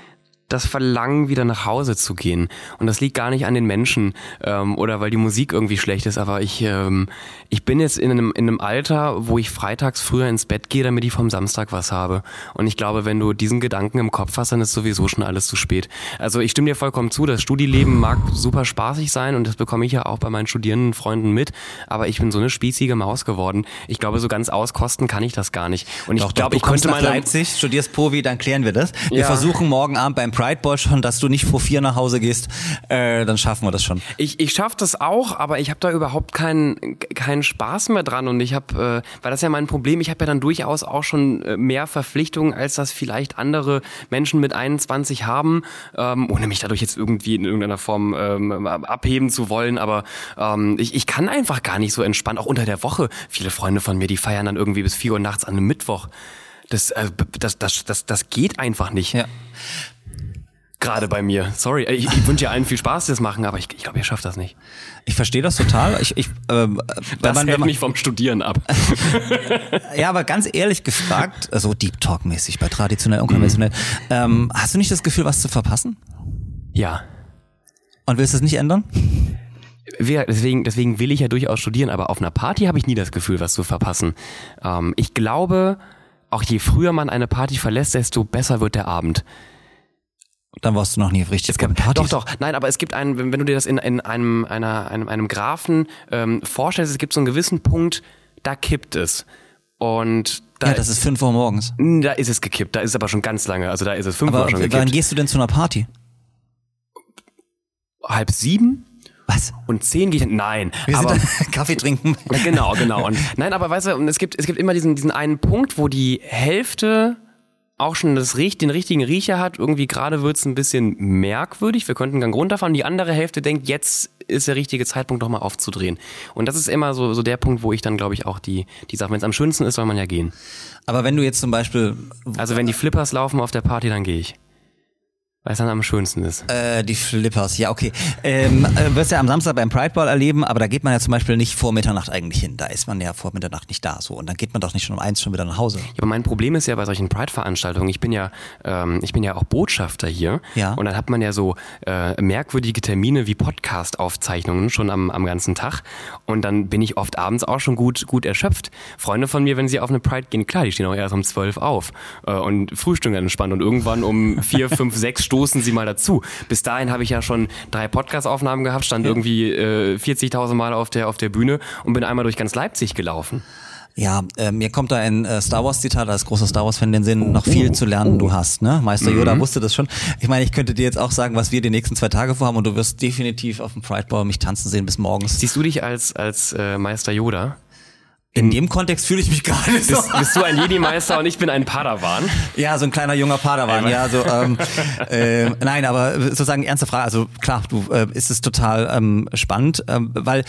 das Verlangen, wieder nach Hause zu gehen. Und das liegt gar nicht an den Menschen ähm, oder weil die Musik irgendwie schlecht ist, aber ich, ähm, ich bin jetzt in einem, in einem Alter, wo ich freitags früher ins Bett gehe, damit ich vom Samstag was habe. Und ich glaube, wenn du diesen Gedanken im Kopf hast, dann ist sowieso schon alles zu spät. Also ich stimme dir vollkommen zu, das Studieleben mag super spaßig sein und das bekomme ich ja auch bei meinen Studierendenfreunden mit, aber ich bin so eine spießige Maus geworden. Ich glaube, so ganz auskosten kann ich das gar nicht. Und ich glaube, ich könnte meine Leipzig, studierst Povi, dann klären wir das. Wir Ja. versuchen morgen Abend beim Pride Ball schon, dass du nicht vor vier nach Hause gehst, äh, dann schaffen wir das schon. Ich, ich schaffe das auch, aber ich habe da überhaupt keinen keinen Spaß mehr dran und ich habe, äh, weil das ist ja mein Problem, ich habe ja dann durchaus auch schon äh, mehr Verpflichtungen, als das vielleicht andere Menschen mit 21 haben, ähm, ohne mich dadurch jetzt irgendwie in irgendeiner Form ähm, abheben zu wollen, aber ähm, ich, ich kann einfach gar nicht so entspannt, auch unter der Woche. Viele Freunde von mir, die feiern dann irgendwie bis 4 Uhr nachts an einem Mittwoch. Das, äh, das, das, das, das geht einfach nicht. Ja. Gerade bei mir. Sorry, ich, ich wünsche ja allen viel Spaß, das machen, aber ich, ich glaube, ihr schafft das nicht. Ich verstehe das total. Ich, ich, ähm, Das man, hält man, mich vom Studieren ab. ja, aber ganz ehrlich gefragt, so Deep Talk mäßig bei traditionell und konventionell, ähm, hast du nicht das Gefühl, was zu verpassen? Ja. Und willst du es nicht ändern? Deswegen, deswegen will ich ja durchaus studieren, aber auf einer Party habe ich nie das Gefühl, was zu verpassen. Ähm, ich glaube, auch je früher man eine Party verlässt, desto besser wird der Abend. Dann warst du noch nie richtig bei Partys. Doch, doch. Nein, aber es gibt einen, wenn du dir das in, in einem, einer, einem, einem Graphen ähm, vorstellst, es gibt so einen gewissen Punkt, da kippt es. Und da, Ja, das ist fünf Uhr morgens. da ist es gekippt. Da ist es aber schon ganz lange. Also da ist es fünf Aber Uhr schon wann gekippt. gehst du denn zu einer Party? Halb sieben Was? und zehn ich. Nein, Wir aber Kaffee trinken. Genau, genau. Und nein, aber weißt du, es gibt, es gibt immer diesen, diesen einen Punkt, wo die Hälfte auch schon das, Riech- den richtigen Riecher hat. Irgendwie gerade wird's ein bisschen merkwürdig. Wir könnten Gang runterfahren. Die andere Hälfte denkt, jetzt ist der richtige Zeitpunkt, noch mal aufzudrehen. Und das ist immer so, so der Punkt, wo ich dann, glaube ich, auch die, die Sache, wenn es am schönsten ist, soll man ja gehen. Aber wenn du jetzt zum Beispiel Also wenn die Flippers laufen auf der Party, dann gehe ich. Weil es dann am schönsten ist. Äh, die Flippers, ja, okay. Ähm, äh, wirst ja am Samstag beim Pride Ball erleben, aber da geht man ja zum Beispiel nicht vor Mitternacht eigentlich hin. Da ist man ja vor Mitternacht nicht da. So. Und dann geht man doch nicht schon um eins schon wieder nach Hause. Ja, aber mein Problem ist ja bei solchen Pride-Veranstaltungen, ich bin ja, ähm, ich bin ja auch Botschafter hier. Ja. Und dann hat man ja so äh, merkwürdige Termine wie Podcast-Aufzeichnungen schon am, am ganzen Tag. Und dann bin ich oft abends auch schon gut, gut erschöpft. Freunde von mir, wenn sie auf eine Pride gehen, klar, die stehen auch erst um zwölf auf äh, und frühstücken entspannt. Und irgendwann um vier, fünf, sechs stoßen sie mal dazu. Bis dahin habe ich ja schon drei Podcast-Aufnahmen gehabt, stand irgendwie äh, 40.000 Mal auf der, auf der Bühne und bin einmal durch ganz Leipzig gelaufen. Ja, äh, mir kommt da ein äh, Star Wars Zitat als großer Star Wars Fan den Sinn, noch viel zu lernen du hast, ne? Meister Yoda wusste das schon. Ich meine, ich könnte dir jetzt auch sagen, was wir die nächsten zwei Tage vorhaben und du wirst definitiv auf dem Pride Ball mich tanzen sehen bis morgens. Siehst du dich als, als äh, Meister Yoda? In dem Kontext fühle ich mich gerade so. Bist, bist du ein Jedi-Meister und ich bin ein Padawan? Ja, so ein kleiner junger Padawan, ja, so, ähm, äh, nein, aber sozusagen ernste Frage, also klar, du äh, ist es total ähm, spannend, ähm, weil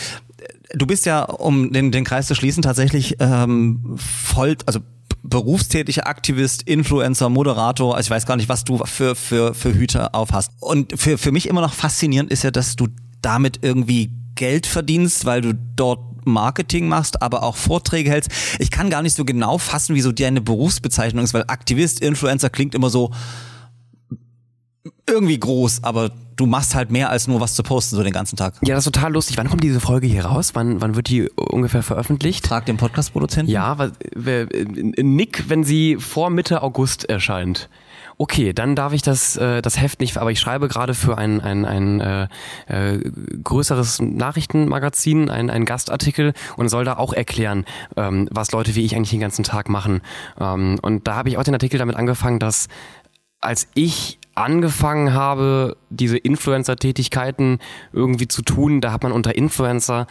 du bist ja, um den, den Kreis zu schließen, tatsächlich ähm, voll, also berufstätiger Aktivist, Influencer, Moderator, also ich weiß gar nicht, was du für, für, für Hüte auf hast. Und für, für mich immer noch faszinierend ist ja, dass du damit irgendwie Geld verdienst, weil du dort Marketing machst, aber auch Vorträge hältst. Ich kann gar nicht so genau fassen, wieso deine Berufsbezeichnung ist, weil Aktivist, Influencer klingt immer so irgendwie groß, aber du machst halt mehr als nur was zu posten so den ganzen Tag. Ja, das ist total lustig. Wann kommt diese Folge hier raus? Wann, wann wird die ungefähr veröffentlicht? Frag den Podcast-Produzenten. Ja, was, wer- Nick, wenn sie vor Mitte August erscheint. Okay, dann darf ich das, äh, das Heft nicht, aber ich schreibe gerade für ein, ein, ein äh, äh, größeres Nachrichtenmagazin, ein, ein Gastartikel und soll da auch erklären, ähm, was Leute wie ich eigentlich den ganzen Tag machen. Ähm, und da habe ich auch den Artikel damit angefangen, dass als ich angefangen habe, diese Influencer-Tätigkeiten irgendwie zu tun, da hat man unter Influencer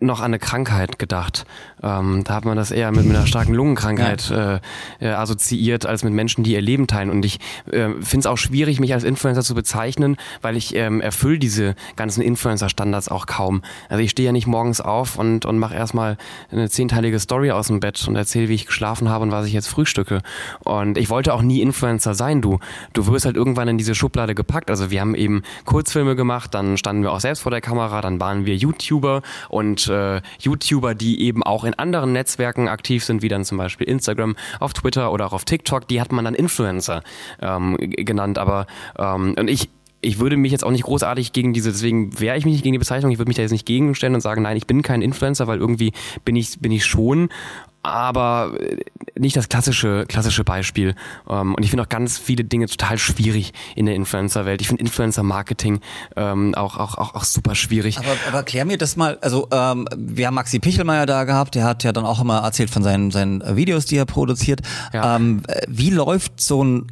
noch an eine Krankheit gedacht. Ähm, da hat man das eher mit, mit einer starken Lungenkrankheit äh, äh, assoziiert, als mit Menschen, die ihr Leben teilen. Und ich äh, finde es auch schwierig, mich als Influencer zu bezeichnen, weil ich ähm, erfülle diese ganzen Influencer-Standards auch kaum. Also ich stehe ja nicht morgens auf und, und mache erstmal eine zehnteilige Story aus dem Bett und erzähle, wie ich geschlafen habe und was ich jetzt frühstücke. Und ich wollte auch nie Influencer sein, du. Du wirst halt irgendwann in diese Schublade gepackt. Also wir haben eben Kurzfilme gemacht, dann standen wir auch selbst vor der Kamera, dann waren wir YouTuber und äh, YouTuber, die eben auch in anderen Netzwerken aktiv sind, wie dann zum Beispiel Instagram, auf Twitter oder auch auf TikTok, die hat man dann Influencer ähm, genannt. Aber ähm, und ich ich würde mich jetzt auch nicht großartig gegen diese, deswegen wehre ich mich nicht gegen die Bezeichnung, ich würde mich da jetzt nicht gegenstellen und sagen, nein, ich bin kein Influencer, weil irgendwie bin ich, bin ich schon, aber äh, nicht das klassische, klassische Beispiel. Ähm, Und ich finde auch ganz viele Dinge total schwierig in der Influencer-Welt. Ich finde Influencer-Marketing ähm, auch, auch, auch, auch super schwierig. Aber, aber klär mir das mal, also ähm, wir haben Maxi Pichelmeier da gehabt, der hat ja dann auch immer erzählt von seinen, seinen Videos, die er produziert. Ja. Ähm, äh, wie läuft so ein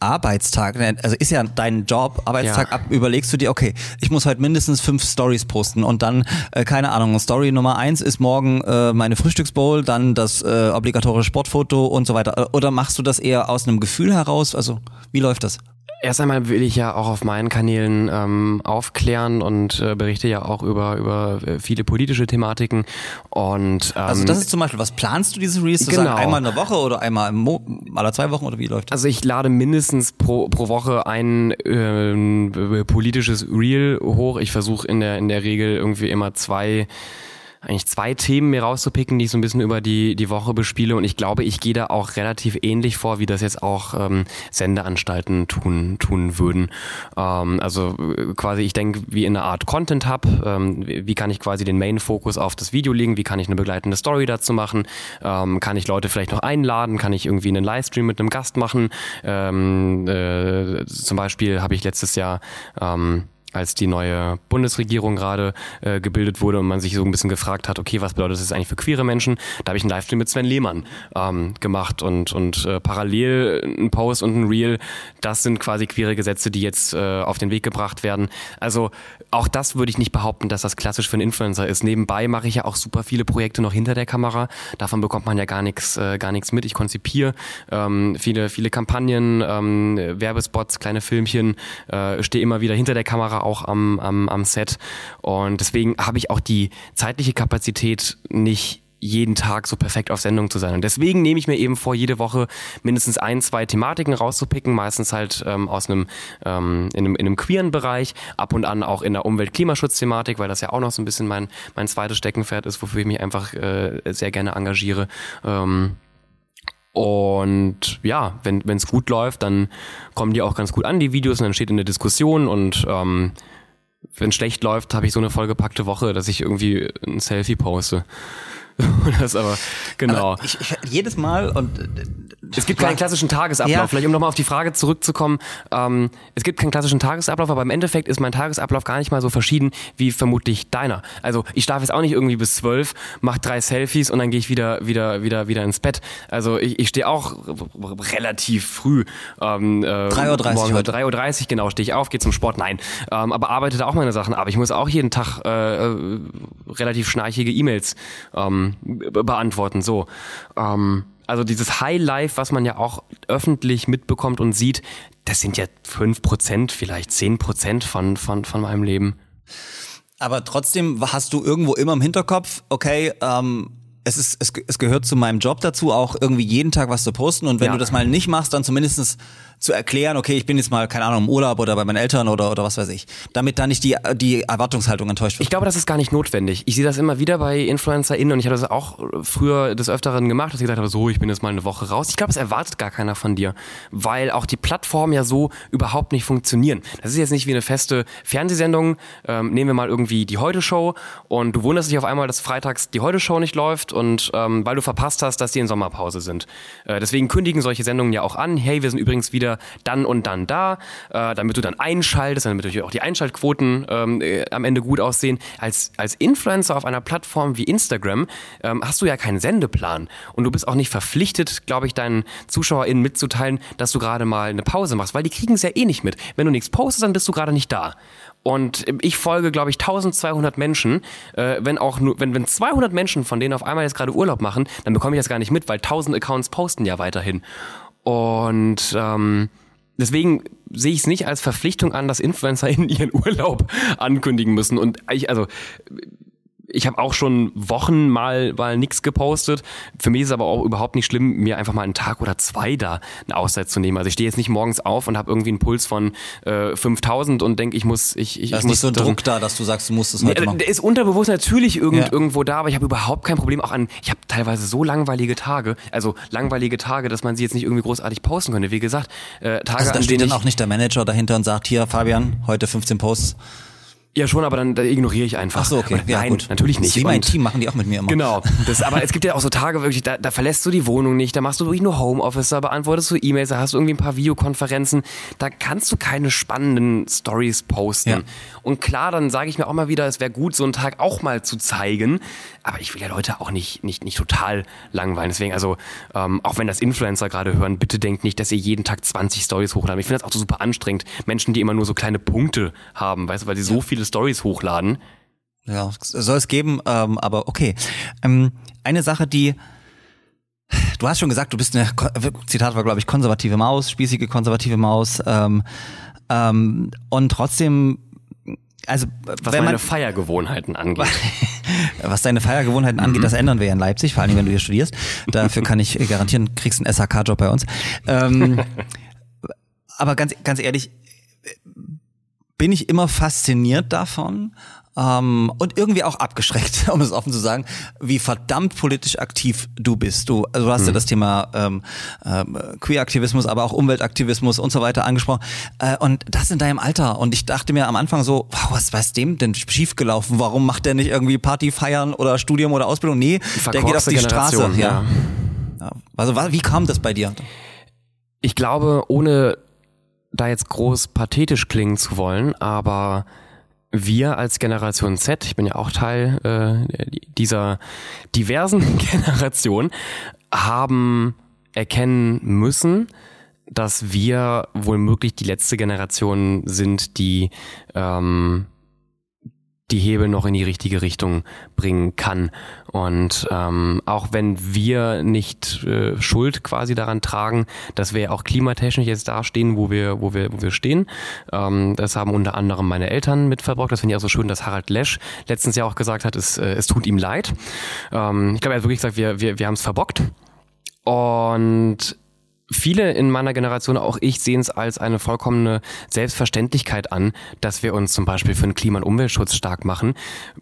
Arbeitstag, ne, also ist ja dein Job, Arbeitstag Ja. ab, überlegst du dir, okay, ich muss halt mindestens fünf Stories posten und dann, äh, keine Ahnung, Story Nummer eins ist morgen äh, meine Frühstücksbowl, dann das äh, obligatorische Sportfoto und so weiter. Oder machst du das eher aus einem Gefühl heraus? Also, wie läuft das? Erst einmal will ich ja auch auf meinen Kanälen ähm, aufklären und äh, berichte ja auch über, über äh, viele politische Thematiken. Und ähm, Also das ist zum Beispiel, was planst du diese Reels? Genau. sagen, einmal in der Woche oder einmal im Mo alle zwei Wochen oder wie läuft das? Also ich lade mindestens pro, pro Woche ein ähm, politisches Reel hoch. Ich versuche in der, in der Regel irgendwie immer zwei eigentlich zwei Themen mir rauszupicken, die ich so ein bisschen über die, die Woche bespiele. Und ich glaube, ich gehe da auch relativ ähnlich vor, wie das jetzt auch ähm, Sendeanstalten tun, tun würden. Ähm, also äh, quasi, ich denke, wie in einer Art Content Hub. Ähm, wie kann ich quasi den Main-Fokus auf das Video legen? Wie kann ich eine begleitende Story dazu machen? Ähm, kann ich Leute vielleicht noch einladen? Kann ich irgendwie einen Livestream mit einem Gast machen? Ähm, äh, zum Beispiel habe ich letztes Jahr ähm, als die neue Bundesregierung gerade äh, gebildet wurde und man sich so ein bisschen gefragt hat, okay, was bedeutet das eigentlich für queere Menschen? Da habe ich einen Livestream mit Sven Lehmann ähm, gemacht und, und äh, parallel ein Post und ein Reel, das sind quasi queere Gesetze, die jetzt äh, auf den Weg gebracht werden. Also auch das würde ich nicht behaupten, dass das klassisch für einen Influencer ist. Nebenbei mache ich ja auch super viele Projekte noch hinter der Kamera. Davon bekommt man ja gar nichts äh, mit. Ich konzipiere ähm, viele viele Kampagnen, ähm, Werbespots, kleine Filmchen, äh, stehe immer wieder hinter der Kamera auch am, am, am Set und deswegen habe ich auch die zeitliche Kapazität nicht jeden Tag so perfekt auf Sendung zu sein. Und deswegen nehme ich mir eben vor, jede Woche mindestens ein, zwei Thematiken rauszupicken, meistens halt ähm, aus einem, ähm, in einem, in einem queeren Bereich, ab und an auch in der Umwelt-Klimaschutz-Thematik, weil das ja auch noch so ein bisschen mein, mein zweites Steckenpferd ist, wofür ich mich einfach äh, sehr gerne engagiere. Ähm, und ja, wenn es gut läuft, dann kommen die auch ganz gut an, die Videos, und dann steht in der Diskussion und ähm, wenn schlecht läuft, habe ich so eine vollgepackte Woche, dass ich irgendwie ein Selfie poste. das aber, genau. Aber ich, ich, jedes Mal und äh, Es gibt keinen klassischen Tagesablauf. Ja. Vielleicht um nochmal auf die Frage zurückzukommen. Ähm, es gibt keinen klassischen Tagesablauf, aber im Endeffekt ist mein Tagesablauf gar nicht mal so verschieden wie vermutlich deiner. Also ich schlafe jetzt auch nicht irgendwie bis zwölf, mache drei Selfies und dann gehe ich wieder, wieder, wieder, wieder ins Bett. Also ich, ich stehe auch relativ früh. Ähm, äh, 3.30 morgen heute. 3.30 Uhr, genau, stehe ich auf, gehe zum Sport. Nein. Ähm, aber arbeite da auch meine Sachen. Aber ich muss auch jeden Tag äh, äh, relativ schnarchige E-Mails ähm, be- beantworten. So. Ähm, also dieses High Life, was man ja auch öffentlich mitbekommt und sieht, das sind ja 5%, vielleicht 10% von, von, von meinem Leben. Aber trotzdem hast du irgendwo immer im Hinterkopf, okay, ähm, es, ist, es, es gehört zu meinem Job dazu, auch irgendwie jeden Tag was zu posten. Und wenn Ja. du das mal nicht machst, dann zumindest zu erklären, okay, ich bin jetzt mal, keine Ahnung, im Urlaub oder bei meinen Eltern oder, oder was weiß ich. Damit da nicht die, die Erwartungshaltung enttäuscht wird. Ich glaube, das ist gar nicht notwendig. Ich sehe das immer wieder bei InfluencerInnen und ich habe das auch früher des Öfteren gemacht, dass ich gesagt habe, so, ich bin jetzt mal eine Woche raus. Ich glaube, das erwartet gar keiner von dir, weil auch die Plattformen ja so überhaupt nicht funktionieren. Das ist jetzt nicht wie eine feste Fernsehsendung. Ähm, nehmen wir mal irgendwie die Heute-Show und du wunderst dich auf einmal, dass freitags die Heute-Show nicht läuft und ähm, weil du verpasst hast, dass die in Sommerpause sind. Äh, deswegen kündigen solche Sendungen ja auch an, hey, wir sind übrigens wieder dann und dann da, äh, damit du dann einschaltest, damit natürlich auch die Einschaltquoten ähm, äh, am Ende gut aussehen. Als, als Influencer auf einer Plattform wie Instagram ähm, hast du ja keinen Sendeplan und du bist auch nicht verpflichtet, glaube ich, deinen ZuschauerInnen mitzuteilen, dass du gerade mal eine Pause machst, weil die kriegen es ja eh nicht mit. Wenn du nichts postest, dann bist du gerade nicht da. Und ich folge, glaube ich, 1200 Menschen. Äh, wenn auch nur, wenn, wenn 200 Menschen von denen auf einmal jetzt gerade Urlaub machen, dann bekomme ich das gar nicht mit, weil 1000 Accounts posten ja weiterhin. Und ähm, deswegen sehe ich es nicht als Verpflichtung an, dass Influencer in ihren Urlaub ankündigen müssen. Und ich, also ich habe auch schon Wochen mal, mal nichts gepostet. Für mich ist es aber auch überhaupt nicht schlimm, mir einfach mal einen Tag oder zwei da eine Auszeit zu nehmen. Also ich stehe jetzt nicht morgens auf und habe irgendwie einen Puls von äh, 5000 und denke, ich muss... Ich, ich, da ist ich muss nicht so ein Druck da, dass du sagst, du musst es heute Nee, machen. Der ist unterbewusst natürlich irgend, Ja. irgendwo da, aber ich habe überhaupt kein Problem auch an. Ich habe teilweise so langweilige Tage, also langweilige Tage, dass man sie jetzt nicht irgendwie großartig posten könnte. Wie gesagt, äh, Tage, Also da steht dann auch nicht der Manager dahinter und sagt, hier Fabian, heute 15 Posts. Ja schon, aber dann da ignoriere ich einfach. Ach so, okay. Ja, Nein, gut. natürlich nicht. Wie mein Und- Team machen die auch mit mir immer. Genau. Das, aber es gibt ja auch so Tage wirklich, da, da verlässt du die Wohnung nicht, da machst du wirklich nur Homeoffice, da beantwortest du E-Mails, da hast du irgendwie ein paar Videokonferenzen, da kannst du keine spannenden Stories posten. Ja. Und klar, dann sage ich mir auch mal wieder, es wäre gut, so einen Tag auch mal zu zeigen. Aber ich will ja Leute auch nicht, nicht, nicht total langweilen. Deswegen, also, ähm, auch wenn das Influencer gerade hören, bitte denkt nicht, dass ihr jeden Tag 20 Stories hochladen. Ich finde das auch so super anstrengend. Menschen, die immer nur so kleine Punkte haben, weißt du, weil sie so viele Stories hochladen. Ja, soll es geben, ähm, aber okay. Ähm, eine Sache, die du hast schon gesagt, du bist eine Zitat war glaube ich konservative Maus, spießige konservative Maus ähm, ähm, und trotzdem also Was wenn meine man, Feiergewohnheiten angeht. was deine Feiergewohnheiten angeht, das ändern wir ja in Leipzig, vor allem wenn du hier studierst. Dafür kann ich garantieren, kriegst einen SHK-Job bei uns. Ähm, aber ganz, ganz ehrlich, bin ich immer fasziniert davon ähm, und irgendwie auch abgeschreckt, um es offen zu sagen, wie verdammt politisch aktiv du bist. Du, also du hast ja das Thema ähm, ähm, Queer-Aktivismus, aber auch Umweltaktivismus und so weiter angesprochen. Äh, und das in deinem Alter. Und ich dachte mir am Anfang so, wow, was ist dem denn schiefgelaufen? Warum macht der nicht irgendwie Party feiern oder Studium oder Ausbildung? Nee, der geht auf die Straße. Generation, Ja. Ja. Also wie kam das bei dir? Ich glaube, ohne da jetzt groß pathetisch klingen zu wollen, aber wir als Generation Z, ich bin ja auch Teil äh, dieser diversen Generation, haben erkennen müssen, dass wir wohl möglich die letzte Generation sind, die ähm, die Hebel noch in die richtige Richtung bringen kann. Und ähm, auch wenn wir nicht äh, Schuld quasi daran tragen, dass wir auch klimatechnisch jetzt dastehen, wo wir, wo wir, wo wir stehen. Ähm, das haben unter anderem meine Eltern mitverbraucht. Das finde ich auch so schön, dass Harald Lesch letztens ja auch gesagt hat, es, äh, es tut ihm leid. Ähm, ich glaube, er hat wirklich gesagt, wir, wir, wir haben es verbockt. Und viele in meiner Generation, auch ich, sehen es als eine vollkommene Selbstverständlichkeit an, dass wir uns zum Beispiel für den Klima- und Umweltschutz stark machen,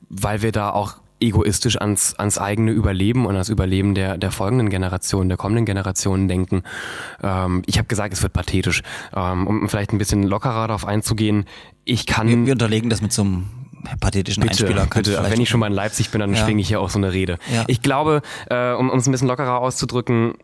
weil wir da auch egoistisch ans, ans eigene Überleben und das Überleben der, der folgenden Generationen, der kommenden Generationen denken. Ähm, ich habe gesagt, es wird pathetisch. Ähm, um vielleicht ein bisschen lockerer darauf einzugehen, ich kann... Wir, wir unterlegen das mit so einem pathetischen Bitte, Einspieler. Bitte. Wenn ich schon mal in Leipzig bin, dann Ja. schwinge ich hier auch so eine Rede. Ja. Ich glaube, äh, um es ein bisschen lockerer auszudrücken,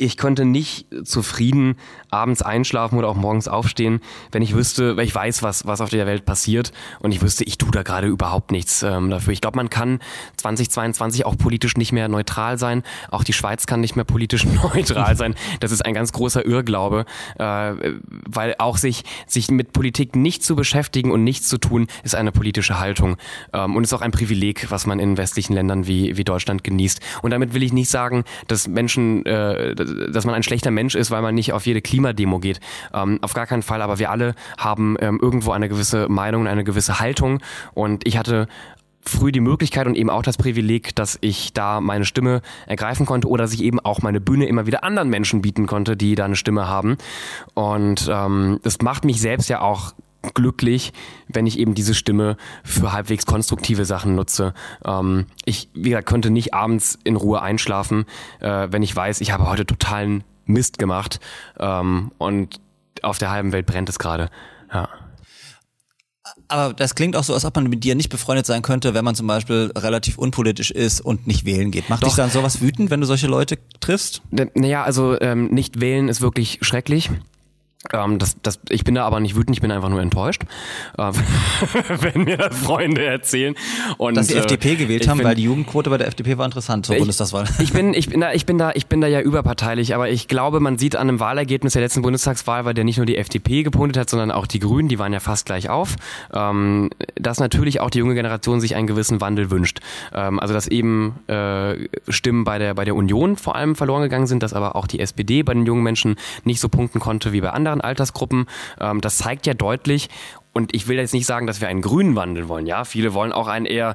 ich könnte nicht zufrieden abends einschlafen oder auch morgens aufstehen, wenn ich wüsste, weil ich weiß, was, was auf der Welt passiert und ich wüsste, ich tue da gerade überhaupt nichts ähm, dafür. Ich glaube, man kann 2022 auch politisch nicht mehr neutral sein. Auch die Schweiz kann nicht mehr politisch neutral sein. Das ist ein ganz großer Irrglaube, äh, weil auch sich, sich mit Politik nicht zu beschäftigen und nichts zu tun, ist eine politische Haltung ähm, und ist auch ein Privileg, was man in westlichen Ländern wie, wie Deutschland genießt. Und damit will ich nicht sagen, dass Menschen, äh, dass man ein schlechter Mensch ist, weil man nicht auf jede Klimademo geht. Ähm, auf gar keinen Fall, aber wir alle haben ähm, irgendwo eine gewisse Meinung, eine gewisse Haltung und ich hatte früh die Möglichkeit und eben auch das Privileg, dass ich da meine Stimme ergreifen konnte oder dass ich eben auch meine Bühne immer wieder anderen Menschen bieten konnte, die da eine Stimme haben. Und ähm, das macht mich selbst ja auch glücklich, wenn ich eben diese Stimme für halbwegs konstruktive Sachen nutze. Ähm, ich, wie gesagt, könnte nicht abends in Ruhe einschlafen, äh, wenn ich weiß, ich habe heute totalen Mist gemacht ähm, und auf der halben Welt brennt es gerade. Ja. Aber das klingt auch so, als ob man mit dir nicht befreundet sein könnte, wenn man zum Beispiel relativ unpolitisch ist und nicht wählen geht. Macht Doch. dich dann sowas wütend, wenn du solche Leute triffst? Naja, also ähm, nicht wählen ist wirklich schrecklich. Ähm, das, das, ich bin da aber nicht wütend, ich bin einfach nur enttäuscht, äh, wenn mir das Freunde erzählen. Und, Dass die äh, FDP gewählt haben, bin- weil die Jugendquote bei der FDP war interessant zur ich, Bundestagswahl. Ich bin, ich bin da, ich bin da, ich bin da ja überparteilich, aber ich glaube, man sieht an dem Wahlergebnis der letzten Bundestagswahl, weil der nicht nur die FDP gepunktet hat, sondern auch die Grünen, die waren ja fast gleich auf, ähm, dass natürlich auch die junge Generation sich einen gewissen Wandel wünscht. Ähm, also dass eben äh, Stimmen bei der bei der Union vor allem verloren gegangen sind, dass aber auch die SPD bei den jungen Menschen nicht so punkten konnte wie bei anderen Altersgruppen. Ähm, das zeigt ja deutlich. Und ich will jetzt nicht sagen, dass wir einen grünen Wandel wollen. Ja, viele wollen auch einen eher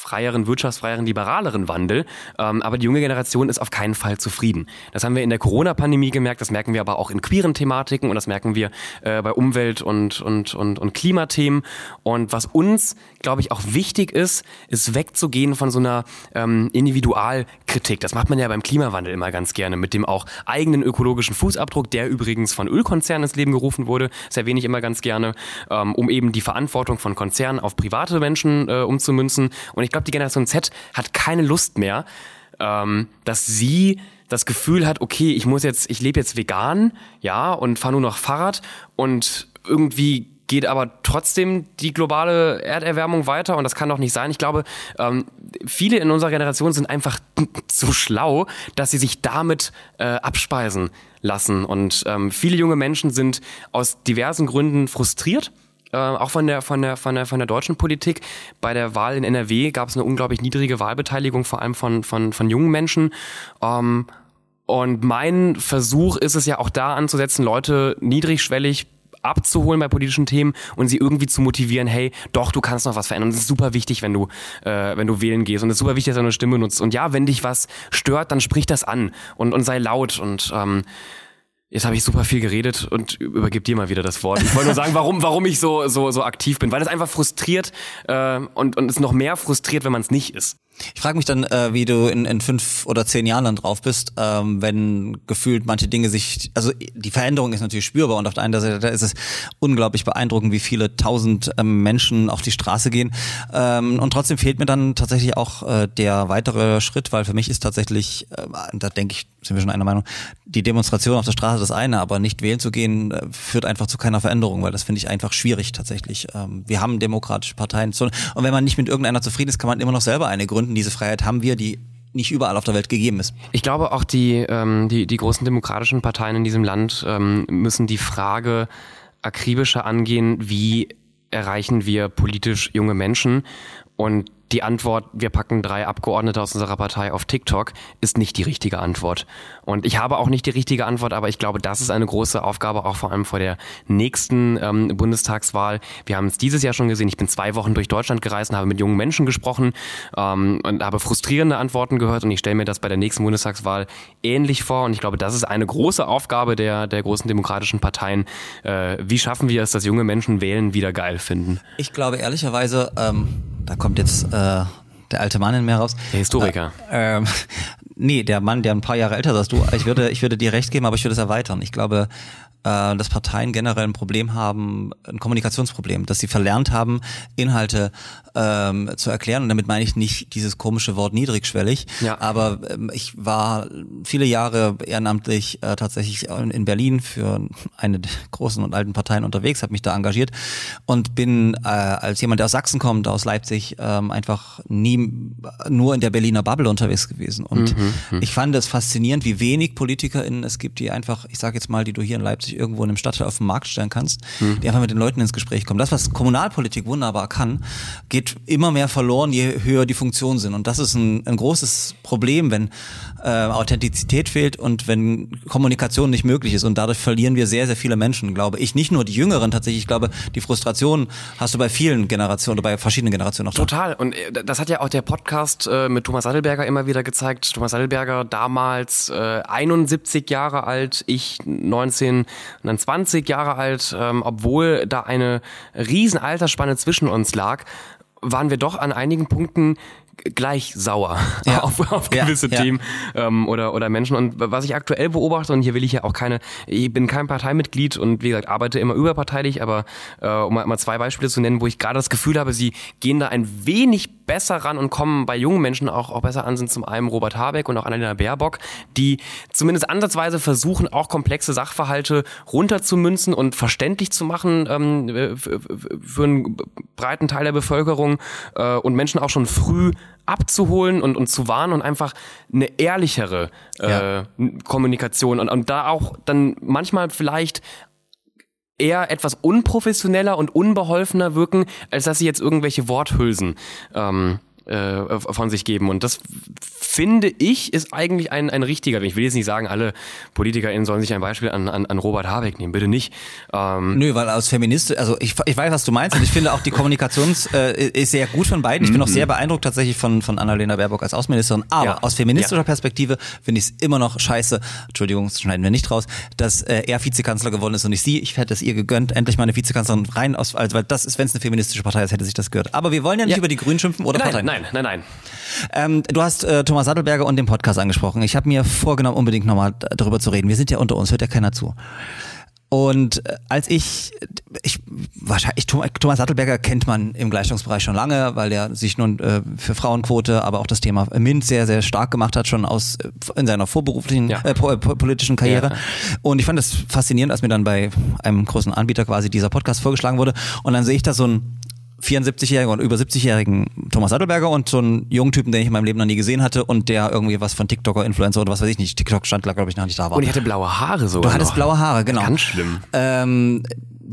freieren, wirtschaftsfreieren, liberaleren Wandel. Ähm, aber die junge Generation ist auf keinen Fall zufrieden. Das haben wir in der Corona-Pandemie gemerkt, das merken wir aber auch in queeren Thematiken und das merken wir äh, bei Umwelt- und, und, und, und Klimathemen. Und was uns, glaube ich, auch wichtig ist, ist wegzugehen von so einer ähm, Individualkritik. Das macht man ja beim Klimawandel immer ganz gerne mit dem auch eigenen ökologischen Fußabdruck, der übrigens von Ölkonzernen ins Leben gerufen wurde. Das erwähne ich immer ganz gerne, ähm, um eben die Verantwortung von Konzernen auf private Menschen äh, umzumünzen. Und ich glaube, die Generation Z hat keine Lust mehr, ähm, dass sie das Gefühl hat, okay, ich muss jetzt, ich lebe jetzt vegan, ja, und fahre nur noch Fahrrad und irgendwie geht aber trotzdem die globale Erderwärmung weiter und das kann doch nicht sein. Ich glaube, ähm, viele in unserer Generation sind einfach so schlau, dass sie sich damit äh, abspeisen lassen und ähm, viele junge Menschen sind aus diversen Gründen frustriert äh, auch von der, von, der, von, der, von der deutschen Politik. Bei der Wahl in NRW gab es eine unglaublich niedrige Wahlbeteiligung, vor allem von, von, von jungen Menschen. Ähm, und mein Versuch ist es ja auch da anzusetzen, Leute niedrigschwellig abzuholen bei politischen Themen und sie irgendwie zu motivieren, hey, doch, du kannst noch was verändern. Und es ist super wichtig, wenn du, äh, wenn du wählen gehst. Und es ist super wichtig, dass du eine Stimme nutzt. Und ja, wenn dich was stört, dann sprich das an und, und sei laut und ähm, Jetzt habe ich super viel geredet und übergib dir mal wieder das Wort. Ich wollte nur sagen, warum, warum ich so, so, so aktiv bin. Weil es einfach frustriert äh, und, und es noch mehr frustriert, wenn man es nicht ist. Ich frage mich dann, äh, wie du in, in fünf oder zehn Jahren dann drauf bist, ähm, wenn gefühlt manche Dinge sich, also die Veränderung ist natürlich spürbar und auf der einen Seite ist es unglaublich beeindruckend, wie viele tausend ähm, Menschen auf die Straße gehen. Ähm, und trotzdem fehlt mir dann tatsächlich auch äh, der weitere Schritt, weil für mich ist tatsächlich, äh, da denke ich, sind wir schon einer Meinung, die Demonstration auf der Straße das eine, aber nicht wählen zu gehen, äh, führt einfach zu keiner Veränderung, weil das finde ich einfach schwierig tatsächlich. Ähm, wir haben demokratische Parteien und wenn man nicht mit irgendeiner zufrieden ist, kann man immer noch selber eine gründen. Diese Freiheit haben wir, die nicht überall auf der Welt gegeben ist. Ich glaube auch die, ähm, die, die großen demokratischen Parteien in diesem Land ähm, müssen die Frage akribischer angehen, wie erreichen wir politisch junge Menschen und die Antwort, wir packen drei Abgeordnete aus unserer Partei auf TikTok, ist nicht die richtige Antwort. Und ich habe auch nicht die richtige Antwort, aber ich glaube, das ist eine große Aufgabe, auch vor allem vor der nächsten ähm, Bundestagswahl. Wir haben es dieses Jahr schon gesehen. Ich bin zwei Wochen durch Deutschland gereist und habe mit jungen Menschen gesprochen ähm, und habe frustrierende Antworten gehört. Und ich stelle mir das bei der nächsten Bundestagswahl ähnlich vor. Und ich glaube, das ist eine große Aufgabe der, der großen demokratischen Parteien. Äh, wie schaffen wir es, dass junge Menschen wählen wieder geil finden? Ich glaube ehrlicherweise, ähm, da kommt jetzt äh, der alte Mann in mir raus. Der Historiker. Äh, ähm, nee, der Mann, der ein paar Jahre älter ist als du. Ich würde, ich würde dir recht geben, aber ich würde es erweitern. Ich glaube, äh, dass Parteien generell ein Problem haben, ein Kommunikationsproblem, dass sie verlernt haben, Inhalte ähm, zu erklären. Und damit meine ich nicht dieses komische Wort niedrigschwellig. Ja. Aber ähm, ich war viele Jahre ehrenamtlich äh, tatsächlich in Berlin für eine der großen und alten Parteien unterwegs, habe mich da engagiert und bin äh, als jemand, der aus Sachsen kommt, aus Leipzig, ähm, einfach nie nur in der Berliner Bubble unterwegs gewesen. Und ich fand es faszinierend, wie wenig PolitikerInnen es gibt, die einfach, ich sage jetzt mal, die du hier in Leipzig plötzlich irgendwo in einem Stadtteil auf den Markt stellen kannst, die einfach mit den Leuten ins Gespräch kommen. Das, was Kommunalpolitik wunderbar kann, geht immer mehr verloren, je höher die Funktionen sind. Und das ist ein, ein großes Problem, wenn äh, Authentizität fehlt und wenn Kommunikation nicht möglich ist. Und dadurch verlieren wir sehr, sehr viele Menschen, glaube ich. Nicht nur die Jüngeren tatsächlich, ich glaube, die Frustration hast du bei vielen Generationen oder bei verschiedenen Generationen auch da. Total. Und äh, das hat ja auch der Podcast äh, mit Thomas Sattelberger immer wieder gezeigt. Thomas Sattelberger damals äh, 71 Jahre alt, ich 19 und dann 20 Jahre alt, ähm, obwohl da eine riesen Altersspanne zwischen uns lag, waren wir doch an einigen Punkten gleich sauer Ja. auf, auf Ja, gewisse ja. Themen ähm, oder, oder Menschen. Und was ich aktuell beobachte, und hier will ich ja auch keine, ich bin kein Parteimitglied und wie gesagt, arbeite immer überparteilich, aber äh, um mal, mal zwei Beispiele zu nennen, wo ich gerade das Gefühl habe, sie gehen da ein wenig besser ran und kommen bei jungen Menschen auch, auch besser an, sind zum einen Robert Habeck und auch Annalena Baerbock, die zumindest ansatzweise versuchen, auch komplexe Sachverhalte runterzumünzen und verständlich zu machen ähm, für, für einen breiten Teil der Bevölkerung äh, und Menschen auch schon früh abzuholen und, und zu warnen und einfach eine ehrlichere äh, Ja. Kommunikation und, und da auch dann manchmal vielleicht eher etwas unprofessioneller und unbeholfener wirken, als dass sie jetzt irgendwelche Worthülsen ähm, äh, von sich geben. Und das finde ich ist eigentlich ein, ein richtiger. Ich will jetzt nicht sagen, alle PolitikerInnen sollen sich ein Beispiel an, an, an Robert Habeck nehmen, bitte nicht. Ähm, Nö, weil aus Feminist, also ich, ich weiß, was du meinst und ich finde auch die Kommunikations äh, ist sehr gut von beiden. Ich bin auch sehr beeindruckt tatsächlich von, von Annalena Baerbock als Außenministerin, aber Ja. aus feministischer Ja. Perspektive finde ich es immer noch scheiße, Entschuldigung, das schneiden wir nicht raus, dass äh, er Vizekanzler geworden ist und nicht sie. Ich hätte es ihr gegönnt, endlich mal eine Vizekanzlerin rein aus, also, weil das ist, wenn es eine feministische Partei ist, hätte sich das gehört. Aber wir wollen ja nicht Ja. über die Grünen schimpfen oder nein, Parteien. nein, nein, nein. Ähm, du hast äh, Thomas Sattelberger und den Podcast angesprochen. Ich habe mir vorgenommen, unbedingt nochmal darüber zu reden. Wir sind ja unter uns, hört ja keiner zu. Und äh, als ich, ich wahrscheinlich Thomas Sattelberger kennt man im Gleichstellungsbereich schon lange, weil er sich nun äh, für Frauenquote, aber auch das Thema MINT sehr sehr stark gemacht hat schon aus äh, in seiner vorberuflichen Ja. äh, po, politischen Karriere. Ja. Und ich fand das faszinierend, als mir dann bei einem großen Anbieter quasi dieser Podcast vorgeschlagen wurde. Und dann sehe ich da so ein 74-jährigen oder über 70-jährigen Thomas Sattelberger und so einen jungen Typen, den ich in meinem Leben noch nie gesehen hatte und der irgendwie was von TikToker, Influencer oder was weiß ich nicht, TikTok stand, glaube ich, noch nicht da war. Und ich hatte blaue Haare sogar. Du hattest noch. blaue Haare, genau. Ganz schlimm. Ähm,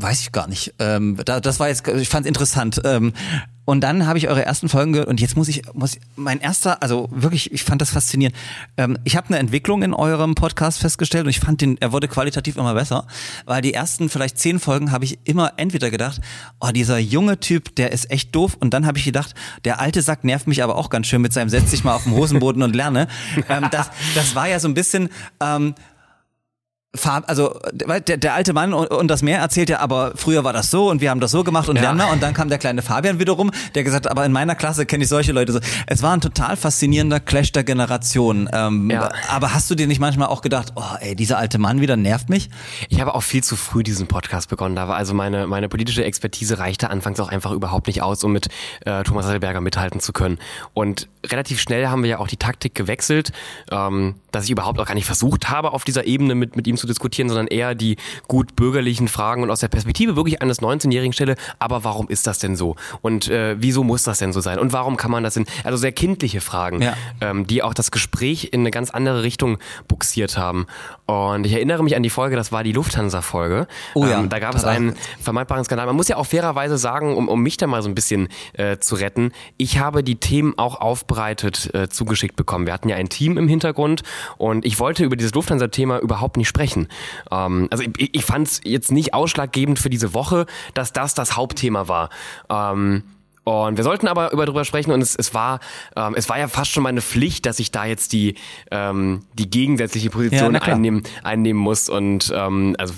weiß ich gar nicht. Ähm, da, das war jetzt, ich fand es interessant. Ähm, und dann habe ich eure ersten Folgen gehört und jetzt muss ich, muss ich, mein erster, also wirklich, ich fand das faszinierend. Ähm, ich habe eine Entwicklung in eurem Podcast festgestellt und ich fand den, er wurde qualitativ immer besser, weil die ersten vielleicht zehn Folgen habe ich immer entweder gedacht, oh, dieser junge Typ, der ist echt doof und dann habe ich gedacht, der alte Sack nervt mich aber auch ganz schön mit seinem setz dich mal auf den Hosenboden und lerne. Ähm, das, das war ja so ein bisschen, ähm, Farb, also der, der alte Mann und, und das Meer erzählt ja, aber früher war das so und wir haben das so gemacht und Ja. lernen. Und dann kam der kleine Fabian wiederum, der gesagt hat, aber in meiner Klasse kenne ich solche Leute so. Es war ein total faszinierender Clash der Generation. Ähm, Ja. Aber hast du dir nicht manchmal auch gedacht, oh ey, dieser alte Mann wieder nervt mich? Ich habe auch viel zu früh diesen Podcast begonnen. Da war also meine, meine politische Expertise reichte anfangs auch einfach überhaupt nicht aus, um mit äh, Thomas Sattelberger mithalten zu können. Und relativ schnell haben wir ja auch die Taktik gewechselt, ähm, dass ich überhaupt auch gar nicht versucht habe, auf dieser Ebene mit, mit ihm zu diskutieren, sondern eher die gut bürgerlichen Fragen und aus der Perspektive wirklich eines 19-Jährigen stelle, aber warum ist das denn so? Und äh, wieso muss das denn so sein? Und warum kann man das denn? Also sehr kindliche Fragen, Ja. ähm, die auch das Gespräch in eine ganz andere Richtung buxiert haben. Und ich erinnere mich an die Folge, das war die Lufthansa-Folge. Oh ja, ähm, da gab es einen vermeidbaren Skandal. Man muss ja auch fairerweise sagen, um, um mich da mal so ein bisschen äh, zu retten, ich habe die Themen auch aufbereitet äh, zugeschickt bekommen. Wir hatten ja ein Team im Hintergrund und ich wollte über dieses Lufthansa-Thema überhaupt nicht sprechen. Ähm, also ich, ich fand es jetzt nicht ausschlaggebend für diese Woche, dass das das Hauptthema war. Ähm, und wir sollten aber über drüber sprechen und es, es war ähm, es war ja fast schon meine Pflicht, dass ich da jetzt die ähm, die gegensätzliche Ja, Position klar. einnehmen einnehmen muss und ähm, also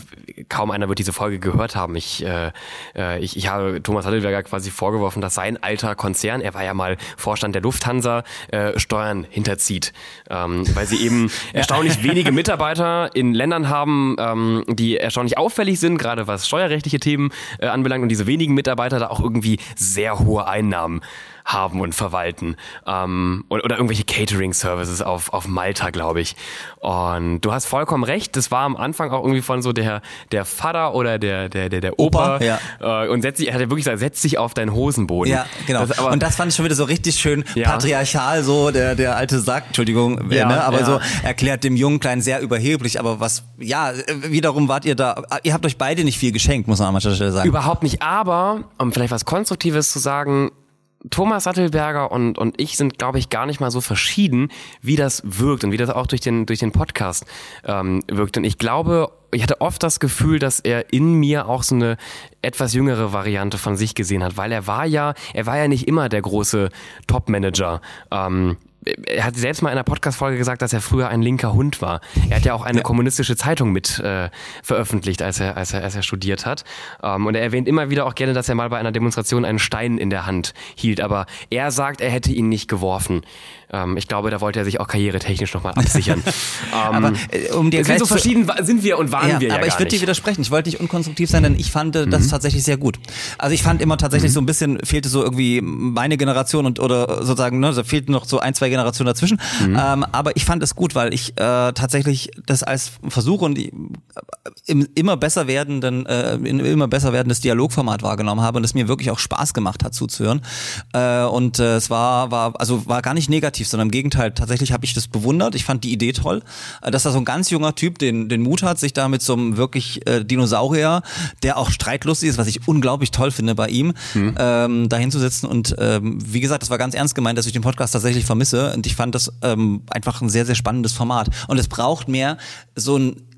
kaum einer wird diese Folge gehört haben. Ich äh, äh, ich, ich habe Thomas Hattelberger quasi vorgeworfen, dass sein alter Konzern, er war ja mal Vorstand der Lufthansa, äh, Steuern hinterzieht, ähm, weil sie eben erstaunlich wenige Mitarbeiter in Ländern haben, ähm, die erstaunlich auffällig sind, gerade was steuerrechtliche Themen äh, anbelangt und diese wenigen Mitarbeiter da auch irgendwie sehr hohe Einnahmen haben und verwalten. Ähm, oder, oder irgendwelche Catering-Services auf, auf Malta, glaube ich. Und du hast vollkommen recht, das war am Anfang auch irgendwie von so der, der Vater oder der, der, der, der Opa. Opa, ja. Äh, und setzt sich, er hat ja wirklich gesagt, setz dich auf deinen Hosenboden. Ja, genau. Das, aber, und das fand ich schon wieder so richtig schön Ja. patriarchal, so der, der alte Sack, Entschuldigung, Ja, ne, aber so erklärt dem jungen Kleinen sehr überheblich, aber was, ja, wiederum wart ihr da, ihr habt euch beide nicht viel geschenkt, muss man an mancher Stelle sagen. Überhaupt nicht, aber um vielleicht was Konstruktives zu sagen, Thomas Sattelberger und, und ich sind, glaube ich, gar nicht mal so verschieden, wie das wirkt und wie das auch durch den, durch den Podcast ähm, wirkt. Und ich glaube, ich hatte oft das Gefühl, dass er in mir auch so eine etwas jüngere Variante von sich gesehen hat, weil er war ja, er war ja nicht immer der große Top-Manager. Ähm, er hat selbst mal in einer Podcast-Folge gesagt, dass er früher ein linker Hund war. Er hat ja auch eine kommunistische Zeitung mit äh, veröffentlicht, als er, als er, als er studiert hat. Ähm, und er erwähnt immer wieder auch gerne, dass er mal bei einer Demonstration einen Stein in der Hand hielt. Aber er sagt, er hätte ihn nicht geworfen. Ähm, ich glaube, da wollte er sich auch karrieretechnisch nochmal absichern. ähm, aber äh, um dir sind so verschieden sind wir und waren ja, wir ja aber ich würde dir widersprechen. Ich wollte nicht unkonstruktiv sein, denn ich fand äh, das Mhm. tatsächlich sehr gut. Also ich fand immer tatsächlich so ein bisschen fehlte so irgendwie meine Generation und oder sozusagen ne, da fehlten noch so ein zwei Generationen dazwischen. Mhm. Ähm, aber ich fand es gut, weil ich äh, tatsächlich das als Versuch und die, im immer besser werdenden äh, immer besser werdendes Dialogformat wahrgenommen habe und es mir wirklich auch Spaß gemacht hat zuzuhören. Äh, und äh, es war war also war gar nicht negativ, sondern im Gegenteil. Tatsächlich habe ich das bewundert. Ich fand die Idee toll, äh, dass da so ein ganz junger Typ den den Mut hat, sich da mit so einem wirklich äh, Dinosaurier, der auch streitlustig ist, was ich unglaublich toll finde bei ihm, ähm, da hinzusetzen. Und ähm, wie gesagt, das war ganz ernst gemeint, dass ich den Podcast tatsächlich vermisse. Und ich fand das ähm, einfach ein sehr, sehr spannendes Format. Und es braucht mehr so ein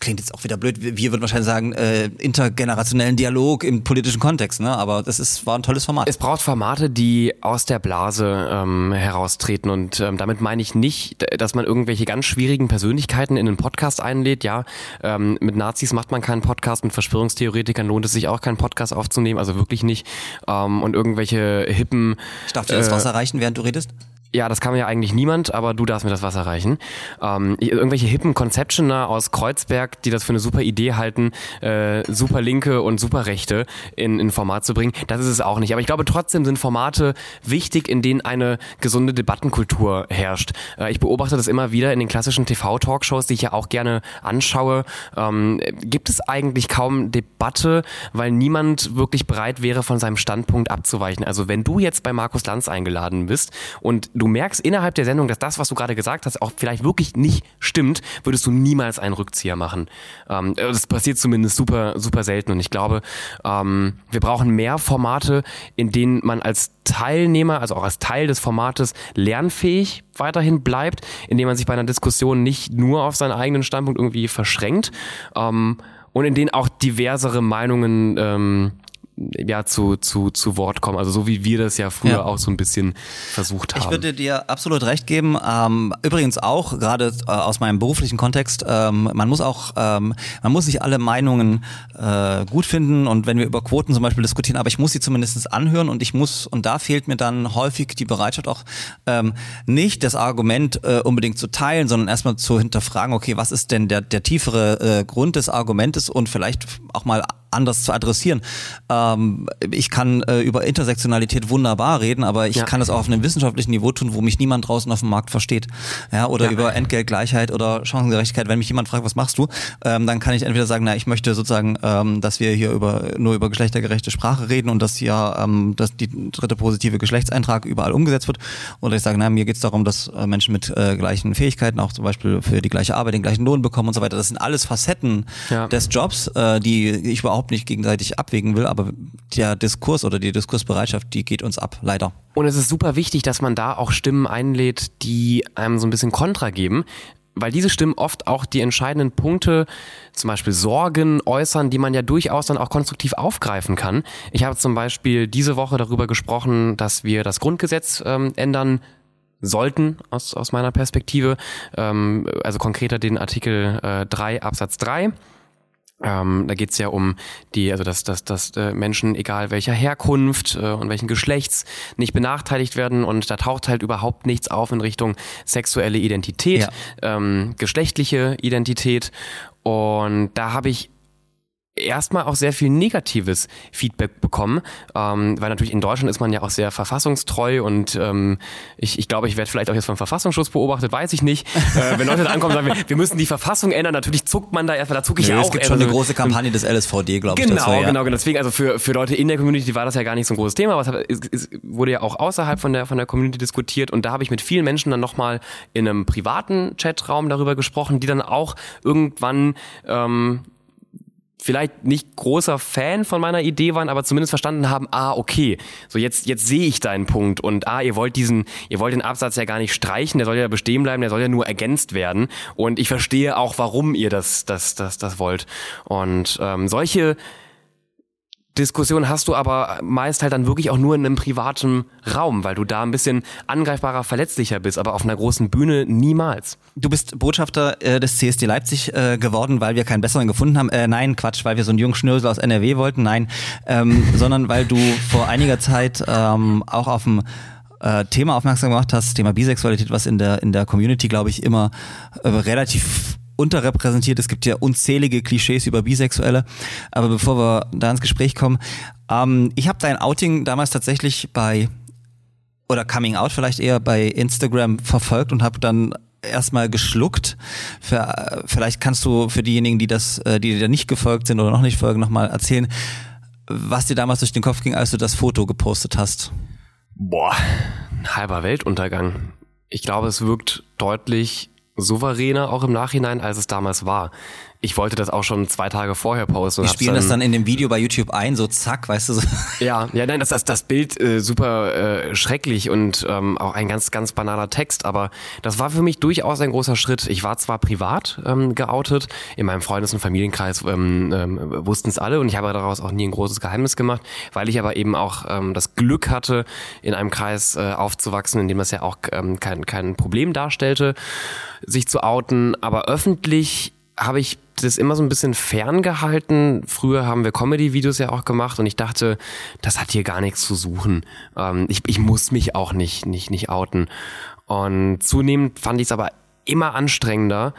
klingt jetzt auch wieder blöd, wir würden wahrscheinlich sagen, äh, intergenerationellen Dialog im politischen Kontext, ne? Aber das ist, war ein tolles Format. Es braucht Formate, die aus der Blase ähm, heraustreten und ähm, damit meine ich nicht, dass man irgendwelche ganz schwierigen Persönlichkeiten in einen Podcast einlädt. Ja, ähm, mit Nazis macht man keinen Podcast, mit Verschwörungstheoretikern lohnt es sich auch keinen Podcast aufzunehmen, also wirklich nicht. Ähm, und irgendwelche hippen Ich darf dir das äh, Wasser reichen, während du redest? Ja, das kann mir ja eigentlich niemand, aber du darfst mir das Wasser reichen. Ähm, irgendwelche hippen Conceptioner aus Kreuzberg, die das für eine super Idee halten, äh, super Linke und super Rechte in in Format zu bringen, das ist es auch nicht. Aber ich glaube trotzdem sind Formate wichtig, in denen eine gesunde Debattenkultur herrscht. Äh, ich beobachte das immer wieder in den klassischen TV-Talkshows, die ich ja auch gerne anschaue. Ähm, gibt es eigentlich kaum Debatte, weil niemand wirklich bereit wäre, von seinem Standpunkt abzuweichen. Also wenn du jetzt bei Markus Lanz eingeladen bist und du merkst innerhalb der Sendung, dass das, was du gerade gesagt hast, auch vielleicht wirklich nicht stimmt, würdest du niemals einen Rückzieher machen. Ähm, das passiert zumindest super, super selten. Und ich glaube, ähm, wir brauchen mehr Formate, in denen man als Teilnehmer, also auch als Teil des Formates lernfähig weiterhin bleibt, indem man sich bei einer Diskussion nicht nur auf seinen eigenen Standpunkt irgendwie verschränkt ähm, und in denen auch diversere Meinungen ähm, ja, zu, zu, zu Wort kommen. Also so wie wir das ja früher Ja. auch so ein bisschen versucht haben. Ich würde dir absolut recht geben. Ähm, übrigens auch, gerade äh, aus meinem beruflichen Kontext, ähm, man muss auch, ähm, man muss nicht alle Meinungen äh, gut finden und wenn wir über Quoten zum Beispiel diskutieren, aber ich muss sie zumindest anhören und ich muss, und da fehlt mir dann häufig die Bereitschaft auch ähm, nicht das Argument äh, unbedingt zu teilen, sondern erstmal zu hinterfragen, okay, was ist denn der, der tiefere äh, Grund des Argumentes und vielleicht auch mal anders zu adressieren. Ähm, ich kann äh, über Intersektionalität wunderbar reden, aber ich Ja. kann das auch auf einem wissenschaftlichen Niveau tun, wo mich niemand draußen auf dem Markt versteht. Ja, oder Ja. über Entgeltgleichheit oder Chancengerechtigkeit. Wenn mich jemand fragt, was machst du, ähm, dann kann ich entweder sagen, na, ich möchte sozusagen, ähm, dass wir hier über nur über geschlechtergerechte Sprache reden und dass hier ähm, dass die dritte positive Geschlechtseintrag überall umgesetzt wird. Oder ich sage, na, mir geht es darum, dass äh, Menschen mit äh, gleichen Fähigkeiten auch zum Beispiel für die gleiche Arbeit den gleichen Lohn bekommen und so weiter. Das sind alles Facetten Ja. des Jobs, äh, die ich überhaupt nicht gegenseitig abwägen will, aber der Diskurs oder die Diskursbereitschaft, die geht uns ab, leider. Und es ist super wichtig, dass man da auch Stimmen einlädt, die einem so ein bisschen Kontra geben. Weil diese Stimmen oft auch die entscheidenden Punkte, zum Beispiel Sorgen äußern, die man ja durchaus dann auch konstruktiv aufgreifen kann. Ich habe zum Beispiel diese Woche darüber gesprochen, dass wir das Grundgesetz ähm, ändern sollten aus, aus meiner Perspektive. Ähm, also konkreter den Artikel äh, 3 Absatz 3. Ähm, da geht's ja um die, also dass, dass, dass äh, Menschen, egal welcher Herkunft äh, und welchen Geschlechts, nicht benachteiligt werden und da taucht halt überhaupt nichts auf in Richtung sexuelle Identität, ähm, geschlechtliche Identität. Und da habe ich erstmal auch sehr viel negatives Feedback bekommen, ähm, weil natürlich in Deutschland ist man ja auch sehr verfassungstreu und ähm, ich, ich glaube, ich werde vielleicht auch jetzt vom Verfassungsschutz beobachtet, weiß ich nicht. Äh, wenn Leute da ankommen und sagen, wir, wir müssen die Verfassung ändern, natürlich zuckt man da erstmal, da zucke ich Nö, ja auch. es gibt schon eine große Kampagne des LSVD, glaube ich. Genau, dazu, ja. genau, genau. Deswegen, also für, für Leute in der Community war das ja gar nicht so ein großes Thema, aber es, es wurde ja auch außerhalb von der, von der Community diskutiert und da habe ich mit vielen Menschen dann nochmal in einem privaten Chatraum darüber gesprochen, die dann auch irgendwann ähm, vielleicht nicht großer Fan von meiner Idee waren, aber zumindest verstanden haben, ah, okay, so jetzt, jetzt sehe ich deinen Punkt und ah, ihr wollt diesen, ihr wollt den Absatz ja gar nicht streichen, der soll ja bestehen bleiben, der soll ja nur ergänzt werden und ich verstehe auch, warum ihr das, das, das, das wollt. Und ähm, solche Diskussion hast du aber meist halt dann wirklich auch nur in einem privaten Raum, weil du da ein bisschen angreifbarer, verletzlicher bist, aber auf einer großen Bühne niemals. Du bist Botschafter äh, des CSD Leipzig äh, geworden, weil wir keinen besseren gefunden haben. Äh, nein, Quatsch, weil wir so einen jungen Schnösel aus NRW wollten, nein, ähm, sondern weil du vor einiger Zeit ähm, auch auf dem äh, Thema aufmerksam gemacht hast, Thema Bisexualität, was in der in der Community, glaube ich, immer äh, relativ unterrepräsentiert. Es gibt ja unzählige Klischees über Bisexuelle. Aber bevor wir da ins Gespräch kommen, ähm, ich habe dein Outing damals tatsächlich bei oder Coming Out vielleicht eher bei Instagram verfolgt und habe dann erstmal geschluckt. Für, vielleicht kannst du für diejenigen, die das, äh, die dir nicht gefolgt sind oder noch nicht folgen, nochmal erzählen, was dir damals durch den Kopf ging, als du das Foto gepostet hast. Boah, ein halber Weltuntergang. Ich glaube, es wirkt deutlich souveräner auch im Nachhinein, als es damals war. Ich wollte das auch schon zwei Tage vorher posten. Die spielen dann, das dann in dem Video bei YouTube ein, so zack, weißt du so. Ja, ja, nein, das, das, das Bild äh, super äh, schrecklich und ähm, auch ein ganz, ganz banaler Text, aber das war für mich durchaus ein großer Schritt. Ich war zwar privat ähm, geoutet, in meinem Freundes- und Familienkreis ähm, ähm, wussten es alle und ich habe daraus auch nie ein großes Geheimnis gemacht, weil ich aber eben auch ähm, das Glück hatte, in einem Kreis äh, aufzuwachsen, in dem das ja auch ähm, kein, kein Problem darstellte, sich zu outen, aber öffentlich habe ich das immer so ein bisschen ferngehalten. Früher haben wir Comedy-Videos ja auch gemacht und ich dachte, das hat hier gar nichts zu suchen. Ähm, ich, ich muss mich auch nicht, nicht, nicht outen. Und zunehmend fand ich es aber immer anstrengender,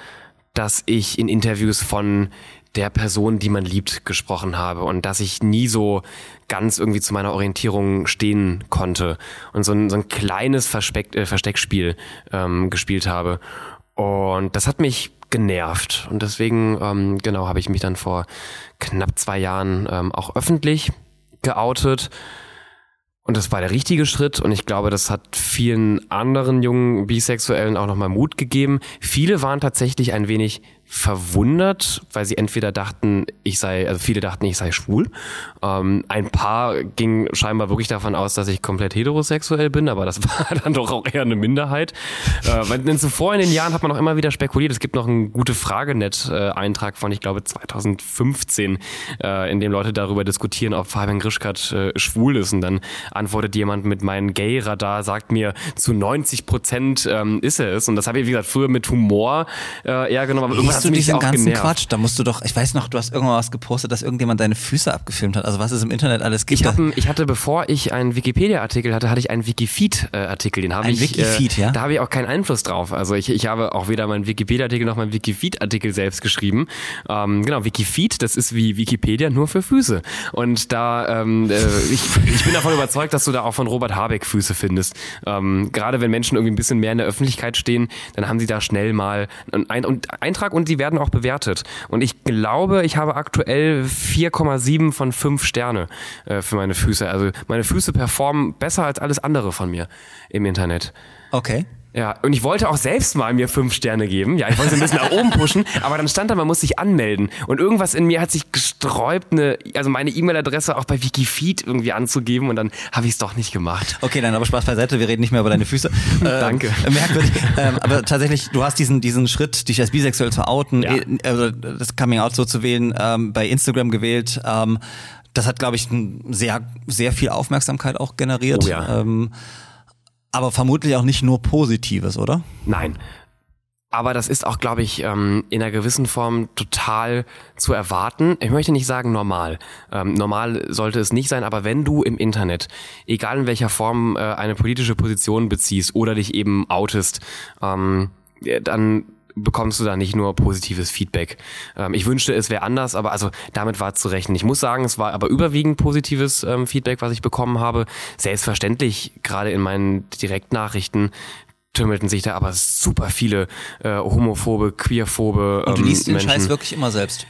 dass ich in Interviews von der Person, die man liebt, gesprochen habe und dass ich nie so ganz irgendwie zu meiner Orientierung stehen konnte und so ein, so ein kleines Versteck, äh, Versteckspiel ähm, gespielt habe. Und das hat mich genervt. Und deswegen, ähm, genau, habe ich mich dann vor knapp zwei Jahren ähm, auch öffentlich geoutet. Und das war der richtige Schritt und ich glaube, das hat vielen anderen jungen Bisexuellen auch nochmal Mut gegeben. Viele waren tatsächlich ein wenig verwundert, weil sie entweder dachten, ich sei, also viele dachten, ich sei schwul. Ähm, ein paar ging scheinbar wirklich davon aus, dass ich komplett heterosexuell bin, aber das war dann doch auch eher eine Minderheit. Äh, weil denn zuvor in den Jahren hat man auch immer wieder spekuliert. Es gibt noch einen gute Fragenet-Eintrag von, ich glaube, 2015, äh, in dem Leute darüber diskutieren, ob Fabian Grischkat äh, schwul ist. Und dann antwortet jemand mit meinem Gay-Radar, sagt mir, zu 90 Prozent ähm, ist er es. Und das habe ich, wie gesagt, früher mit Humor äh, eher genommen. Aber irgendwann Hast du diesen ganzen genervt. Quatsch? Da musst du doch, ich weiß noch, du hast irgendwann was gepostet, dass irgendjemand deine Füße abgefilmt hat. Also was es im Internet alles gibt. Ich, hab, ich hatte, bevor ich einen Wikipedia-Artikel hatte, hatte ich einen Wikifeed-Artikel. Den habe Ein ich. Wikifeed, äh, ja? Da habe ich auch keinen Einfluss drauf. Also ich, ich habe auch weder meinen Wikipedia-Artikel noch meinen Wikifeed-Artikel selbst geschrieben. Ähm, genau, Wikifeed, das ist wie Wikipedia nur für Füße. Und da, ähm, äh, ich, ich bin davon überzeugt, dass du da auch von Robert Habeck Füße findest. Ähm, gerade wenn Menschen irgendwie ein bisschen mehr in der Öffentlichkeit stehen, dann haben sie da schnell mal einen Eintrag und die werden auch bewertet. Und ich glaube, ich habe aktuell 4,7 von 5 Sterne äh, für meine Füße. Also meine Füße performen besser als alles andere von mir im Internet. Okay. Ja, und ich wollte auch selbst mal mir fünf Sterne geben. Ja, ich wollte ein bisschen nach oben pushen, aber dann stand da, man muss sich anmelden. Und irgendwas in mir hat sich gesträubt, eine, also meine E-Mail-Adresse auch bei Wikifeed irgendwie anzugeben und dann habe ich es doch nicht gemacht. Okay, dann aber Spaß beiseite, wir reden nicht mehr über deine Füße. Danke. Äh, merkwürdig. Ähm, aber tatsächlich, du hast diesen, diesen Schritt, dich als bisexuell zu outen, Ja. äh, also das Coming Out so zu wählen, ähm, bei Instagram gewählt. Ähm, das hat, glaube ich, sehr, sehr viel Aufmerksamkeit auch generiert. Oh ja. Aber vermutlich auch nicht nur Positives, oder? Nein. Aber das ist auch, glaube ich, ähm, in einer gewissen Form total zu erwarten. Ich möchte nicht sagen normal. Ähm, normal sollte es nicht sein, aber wenn du im Internet, egal in welcher Form, äh, eine politische Position beziehst oder dich eben outest, ähm, dann bekommst du da nicht nur positives Feedback. Ähm, ich wünschte, es wäre anders, aber also damit war zu rechnen. Ich muss sagen, es war aber überwiegend positives ähm, Feedback, was ich bekommen habe. Selbstverständlich, gerade in meinen Direktnachrichten tümmelten sich da aber super viele äh, homophobe, queerphobe ähm, Und du liest den Menschen. Scheiß wirklich immer selbst?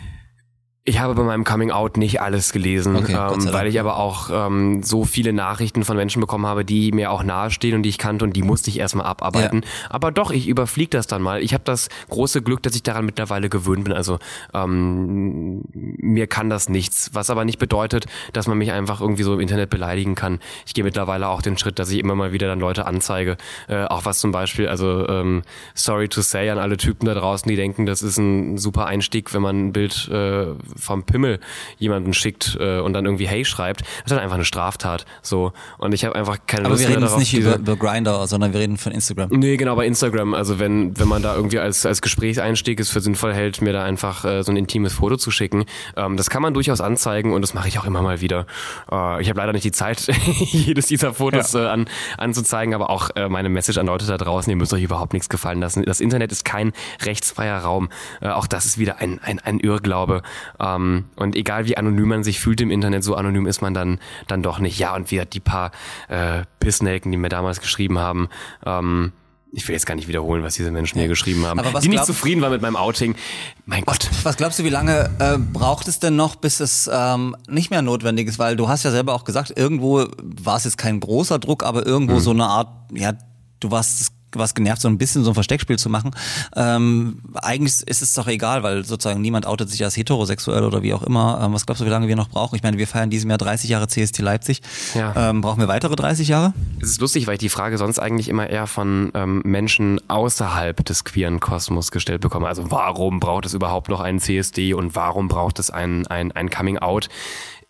Ich habe bei meinem Coming Out nicht alles gelesen, Okay, ähm, weil ich aber auch ähm, so viele Nachrichten von Menschen bekommen habe, die mir auch nahestehen und die ich kannte und die musste ich erstmal abarbeiten. Aber doch, ich überfliege das dann mal. Ich habe das große Glück, dass ich daran mittlerweile gewöhnt bin. Also ähm, mir kann das nichts, was aber nicht bedeutet, dass man mich einfach irgendwie so im Internet beleidigen kann. Ich gehe mittlerweile auch den Schritt, dass ich immer mal wieder dann Leute anzeige, äh, auch was zum Beispiel, also ähm, sorry to say an alle Typen da draußen, die denken, das ist ein super Einstieg, wenn man ein Bild äh, vom Pimmel jemanden schickt äh, und dann irgendwie Hey schreibt. Das ist dann einfach eine Straftat. So und ich habe einfach keine Aber Lust wir mehr reden jetzt darauf. nicht über, über Grinder, sondern wir reden von Instagram. Nee, genau, bei Instagram. Also wenn, wenn man da irgendwie als, als Gesprächseinstieg es für sinnvoll hält, mir da einfach äh, so ein intimes Foto zu schicken, ähm, das kann man durchaus anzeigen und das mache ich auch immer mal wieder. Äh, ich habe leider nicht die Zeit, jedes dieser Fotos äh, an, anzuzeigen, aber auch äh, meine Message an Leute da draußen, ihr müsst euch überhaupt nichts gefallen lassen. Das Internet ist kein rechtsfreier Raum. Äh, auch das ist wieder ein, ein, ein Irrglaube. Ähm, und egal wie anonym man sich fühlt im Internet, so anonym ist man dann, dann doch nicht. Ja, und wieder die paar äh, Pissnelken, die mir damals geschrieben haben, ähm, ich will jetzt gar nicht wiederholen, was diese Menschen mir geschrieben haben, Aber was die nicht zufrieden waren mit meinem Outing. Mein Gott. Was glaubst du, wie lange äh, braucht es denn noch, bis es ähm, nicht mehr notwendig ist? Weil du hast ja selber auch gesagt, irgendwo war es jetzt kein großer Druck, aber irgendwo Hm. so eine Art, ja, du warst warst genervt, so ein bisschen so ein Versteckspiel zu machen. Ähm, eigentlich ist es doch egal, weil sozusagen niemand outet sich als heterosexuell oder wie auch immer. Ähm, was glaubst du, wie lange wir noch brauchen? Ich meine, wir feiern diesem Jahr 30 Jahre CST Leipzig. Ja. Ähm, brauchen wir weitere 30 Jahre? Es ist lustig, weil ich die Frage sonst eigentlich immer eher von ähm, Menschen außerhalb des queeren Kosmos gestellt bekomme. Also warum braucht es überhaupt noch einen CSD und warum braucht es ein, ein, ein Coming Out?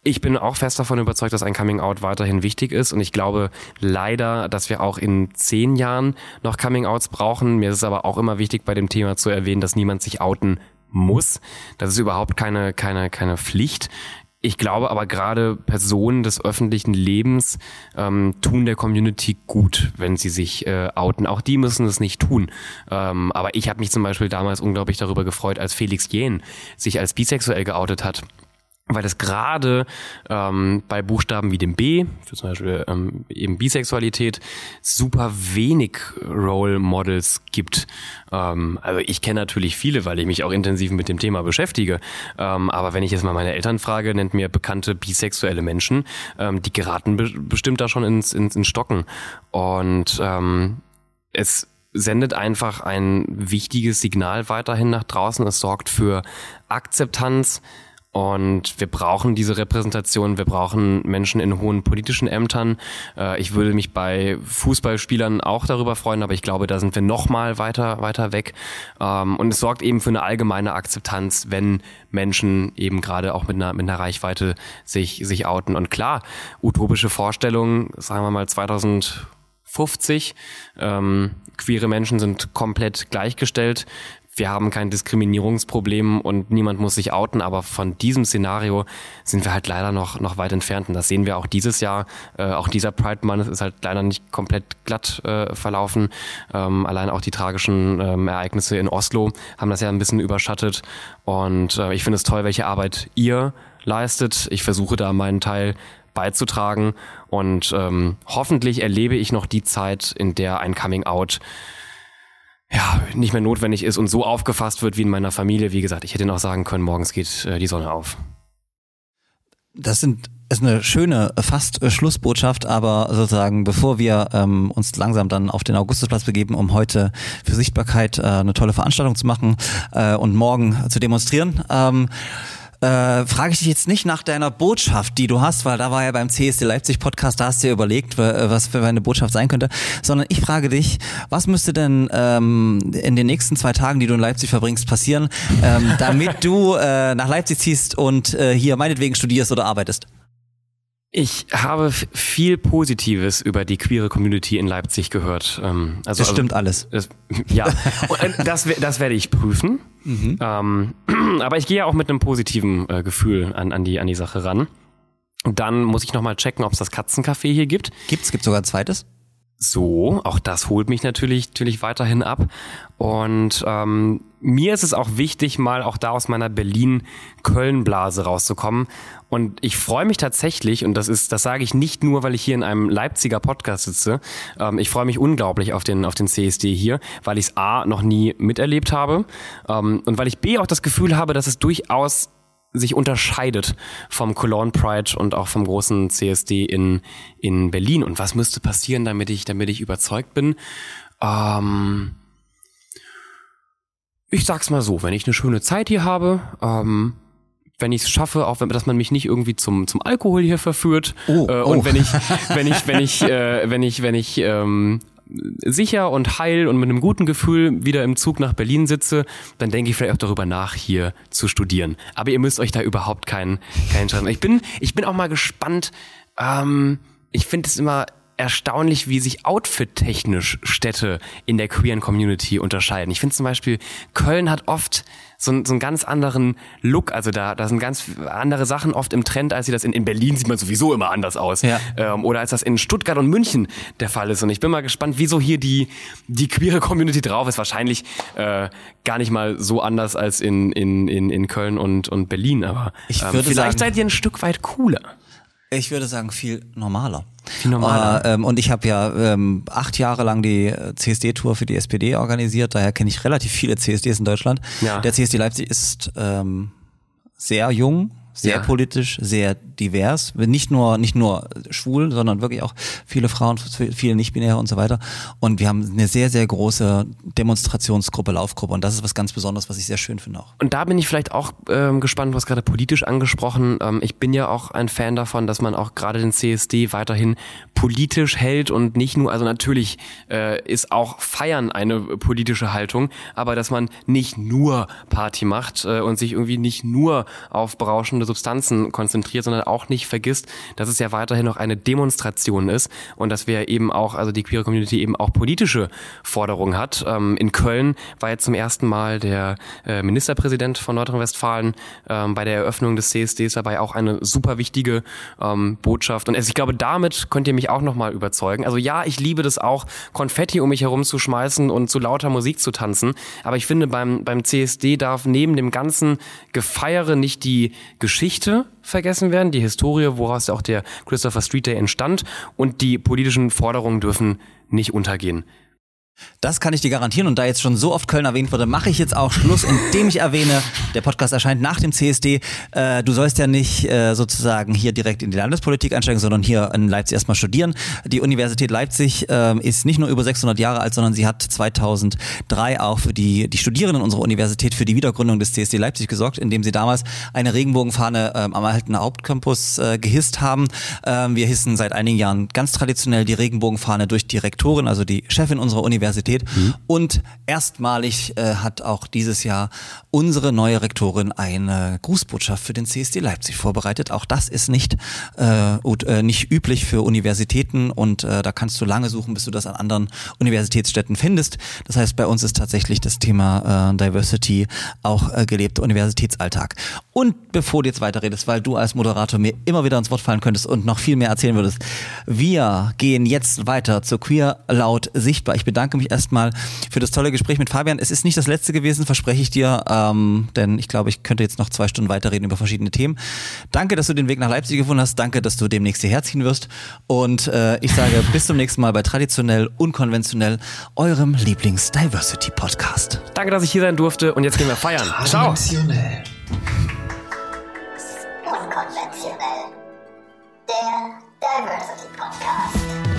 Ich bin auch fest davon überzeugt, dass ein Coming Out weiterhin wichtig ist und ich glaube leider, dass wir auch in zehn Jahren noch Coming Outs brauchen. Mir ist es aber auch immer wichtig, bei dem Thema zu erwähnen, dass niemand sich outen muss. Das ist überhaupt keine, keine, keine Pflicht. Ich glaube aber gerade Personen des öffentlichen Lebens ähm, tun der Community gut, wenn sie sich äh, outen. Auch die müssen es nicht tun. Ähm, aber ich habe mich zum Beispiel damals unglaublich darüber gefreut, als Felix Jähn sich als bisexuell geoutet hat weil es gerade ähm, bei Buchstaben wie dem B, für zum Beispiel ähm, eben Bisexualität, super wenig Role Models gibt. Ähm, also ich kenne natürlich viele, weil ich mich auch intensiv mit dem Thema beschäftige. Ähm, aber wenn ich jetzt mal meine Eltern frage, nennt mir bekannte bisexuelle Menschen, ähm, die geraten be bestimmt da schon ins, ins, ins Stocken. Und ähm, es sendet einfach ein wichtiges Signal weiterhin nach draußen. Es sorgt für Akzeptanz. Und wir brauchen diese Repräsentation, wir brauchen Menschen in hohen politischen Ämtern. Äh, Ich würde mich bei Fußballspielern auch darüber freuen, aber ich glaube, da sind wir noch mal weiter, weiter weg. Ähm, Und es sorgt eben für eine allgemeine Akzeptanz, wenn Menschen eben gerade auch mit einer, mit einer Reichweite sich, sich outen. Und klar, utopische Vorstellungen, sagen wir mal 2050, ähm, queere Menschen sind komplett gleichgestellt. Wir haben kein Diskriminierungsproblem und niemand muss sich outen, aber von diesem Szenario sind wir halt leider noch, noch weit entfernt. Und das sehen wir auch dieses Jahr. Äh, auch dieser Pride Month ist halt leider nicht komplett glatt äh, verlaufen. Ähm, allein auch die tragischen ähm, Ereignisse in Oslo haben das ja ein bisschen überschattet. Und äh, ich finde es toll, welche Arbeit ihr leistet. Ich versuche da meinen Teil beizutragen und ähm, hoffentlich erlebe ich noch die Zeit, in der ein Coming Out ja, nicht mehr notwendig ist und so aufgefasst wird wie in meiner Familie. Wie gesagt, ich hätte noch sagen können, morgens geht äh, die Sonne auf. Das sind ist eine schöne äh, fast äh, Schlussbotschaft, aber sozusagen bevor wir ähm, uns langsam dann auf den Augustusplatz begeben, um heute für Sichtbarkeit äh, eine tolle Veranstaltung zu machen äh, und morgen zu demonstrieren, ähm, äh, frage ich dich jetzt nicht nach deiner Botschaft, die du hast, weil da war ja beim CSD Leipzig Podcast, da hast du dir überlegt, was für eine Botschaft sein könnte, sondern ich frage dich, was müsste denn ähm, in den nächsten zwei Tagen, die du in Leipzig verbringst, passieren, ähm, damit du äh, nach Leipzig ziehst und äh, hier meinetwegen studierst oder arbeitest? Ich habe viel Positives über die queere Community in Leipzig gehört. Ähm, also, Das stimmt alles. Das, ja, äh, das, das werde ich prüfen. Ähm, aber ich gehe ja auch mit einem positiven äh, Gefühl an, an, die, an die Sache ran. Und dann muss ich nochmal checken, ob es das Katzencafé hier gibt. Gibt's, gibt sogar ein zweites? So. Auch das holt mich natürlich, natürlich weiterhin ab. Und ähm, mir ist es auch wichtig, mal auch da aus meiner Berlin-Köln-Blase rauszukommen. Und ich freue mich tatsächlich, und das ist, das sage ich nicht nur, weil ich hier in einem Leipziger Podcast sitze. Ähm, ich freue mich unglaublich auf den, auf den CSD hier, weil ich es A noch nie miterlebt habe ähm, und weil ich B auch das Gefühl habe, dass es durchaus sich unterscheidet vom Cologne Pride und auch vom großen CSD in, in Berlin. Und was müsste passieren, damit ich, damit ich überzeugt bin? Ähm, ich sag's mal so, wenn ich eine schöne Zeit hier habe, ähm, wenn ich es schaffe, auch wenn, dass man mich nicht irgendwie zum zum Alkohol hier verführt Oh, äh, oh. und wenn ich wenn ich wenn ich äh, wenn ich wenn ich ähm, sicher und heil und mit einem guten Gefühl wieder im Zug nach Berlin sitze, dann denke ich vielleicht auch darüber nach, hier zu studieren. Aber ihr müsst euch da überhaupt keinen keinen Schaden. Ich bin ich bin auch mal gespannt. Ähm, ich finde es immer erstaunlich, wie sich outfit-technisch Städte in der queeren Community unterscheiden. Ich finde zum Beispiel, Köln hat oft so, einen- so einen ganz anderen Look. Also da, da sind ganz andere Sachen oft im Trend, als sie das in, in Berlin sieht man sowieso immer anders aus. Ja. Ähm, oder als das in Stuttgart und München der Fall ist. Und ich bin mal gespannt, wieso hier die, die queere Community drauf ist. Wahrscheinlich äh, gar nicht mal so anders als in, in, in, in Köln und, und Berlin. Aber ähm, vielleicht sagen- seid ihr ein Stück weit cooler. Ich würde sagen, viel normaler. Viel normaler. Äh, ähm, und ich habe ja ähm, acht Jahre lang die äh, CSD-Tour für die SPD organisiert, daher kenne ich relativ viele CSDs in Deutschland. Ja. Der CSD Leipzig ist ähm, sehr jung, sehr Ja. politisch, sehr divers. Nicht nur, nicht nur schwul, sondern wirklich auch viele Frauen, viele Nicht-Binäre und so weiter. Und wir haben eine sehr, sehr große Demonstrationsgruppe, Laufgruppe. Und das ist was ganz Besonderes, was ich sehr schön finde auch. Und da bin ich vielleicht auch ähm, gespannt, was gerade politisch angesprochen. Ähm, ich bin ja auch ein Fan davon, dass man auch gerade den CSD weiterhin politisch hält und nicht nur, also natürlich äh, ist auch Feiern eine politische Haltung, aber dass man nicht nur Party macht äh, und sich irgendwie nicht nur auf berauschende Substanzen konzentriert, sondern auch nicht vergisst, dass es ja weiterhin noch eine Demonstration ist und dass wir eben auch, also die queere Community eben auch politische Forderungen hat. Ähm, in Köln war jetzt zum ersten Mal der äh, Ministerpräsident von Nordrhein-Westfalen ähm, bei der Eröffnung des CSDs dabei auch eine super wichtige ähm, Botschaft. Und also ich glaube, damit könnt ihr mich auch nochmal überzeugen. Also ja, ich liebe das auch, Konfetti um mich herum zu schmeißen und zu lauter Musik zu tanzen. Aber ich finde, beim, beim CSD darf neben dem ganzen Gefeiere nicht die Geschichte vergessen werden, die Historie, woraus auch der Christopher Street Day entstand und die politischen Forderungen dürfen nicht untergehen. Das kann ich dir garantieren und da jetzt schon so oft Köln erwähnt wurde, mache ich jetzt auch Schluss, indem ich erwähne, der Podcast erscheint nach dem CSD. Äh, du sollst ja nicht äh, sozusagen hier direkt in die Landespolitik einsteigen, sondern hier in Leipzig erstmal studieren. Die Universität Leipzig äh, ist nicht nur über 600 Jahre alt, sondern sie hat 2003 auch für die, die Studierenden unserer Universität für die Wiedergründung des CSD Leipzig gesorgt, indem sie damals eine Regenbogenfahne ähm, am erhaltenen Hauptcampus äh, gehisst haben. Ähm, wir hissen seit einigen Jahren ganz traditionell die Regenbogenfahne durch die Rektorin, also die Chefin unserer Universität. Und erstmalig äh, hat auch dieses Jahr unsere neue Rektorin eine Grußbotschaft für den CSD Leipzig vorbereitet. Auch das ist nicht, äh, ut- äh, nicht üblich für Universitäten und äh, da kannst du lange suchen, bis du das an anderen Universitätsstädten findest. Das heißt, bei uns ist tatsächlich das Thema äh, Diversity auch äh, gelebter Universitätsalltag. Und bevor du jetzt weiterredest, weil du als Moderator mir immer wieder ins Wort fallen könntest und noch viel mehr erzählen würdest, wir gehen jetzt weiter zu Queer Laut Sichtbar. Ich bedanke mich erstmal für das tolle Gespräch mit Fabian. Es ist nicht das letzte gewesen, verspreche ich dir, ähm, denn ich glaube, ich könnte jetzt noch zwei Stunden weiterreden über verschiedene Themen. Danke, dass du den Weg nach Leipzig gefunden hast. Danke, dass du demnächst hierher ziehen wirst. Und äh, ich sage bis zum nächsten Mal bei Traditionell, Unkonventionell, eurem Lieblings-Diversity-Podcast. Danke, dass ich hier sein durfte und jetzt gehen wir feiern. Ciao. Unkonventionell. Der Diversity Podcast.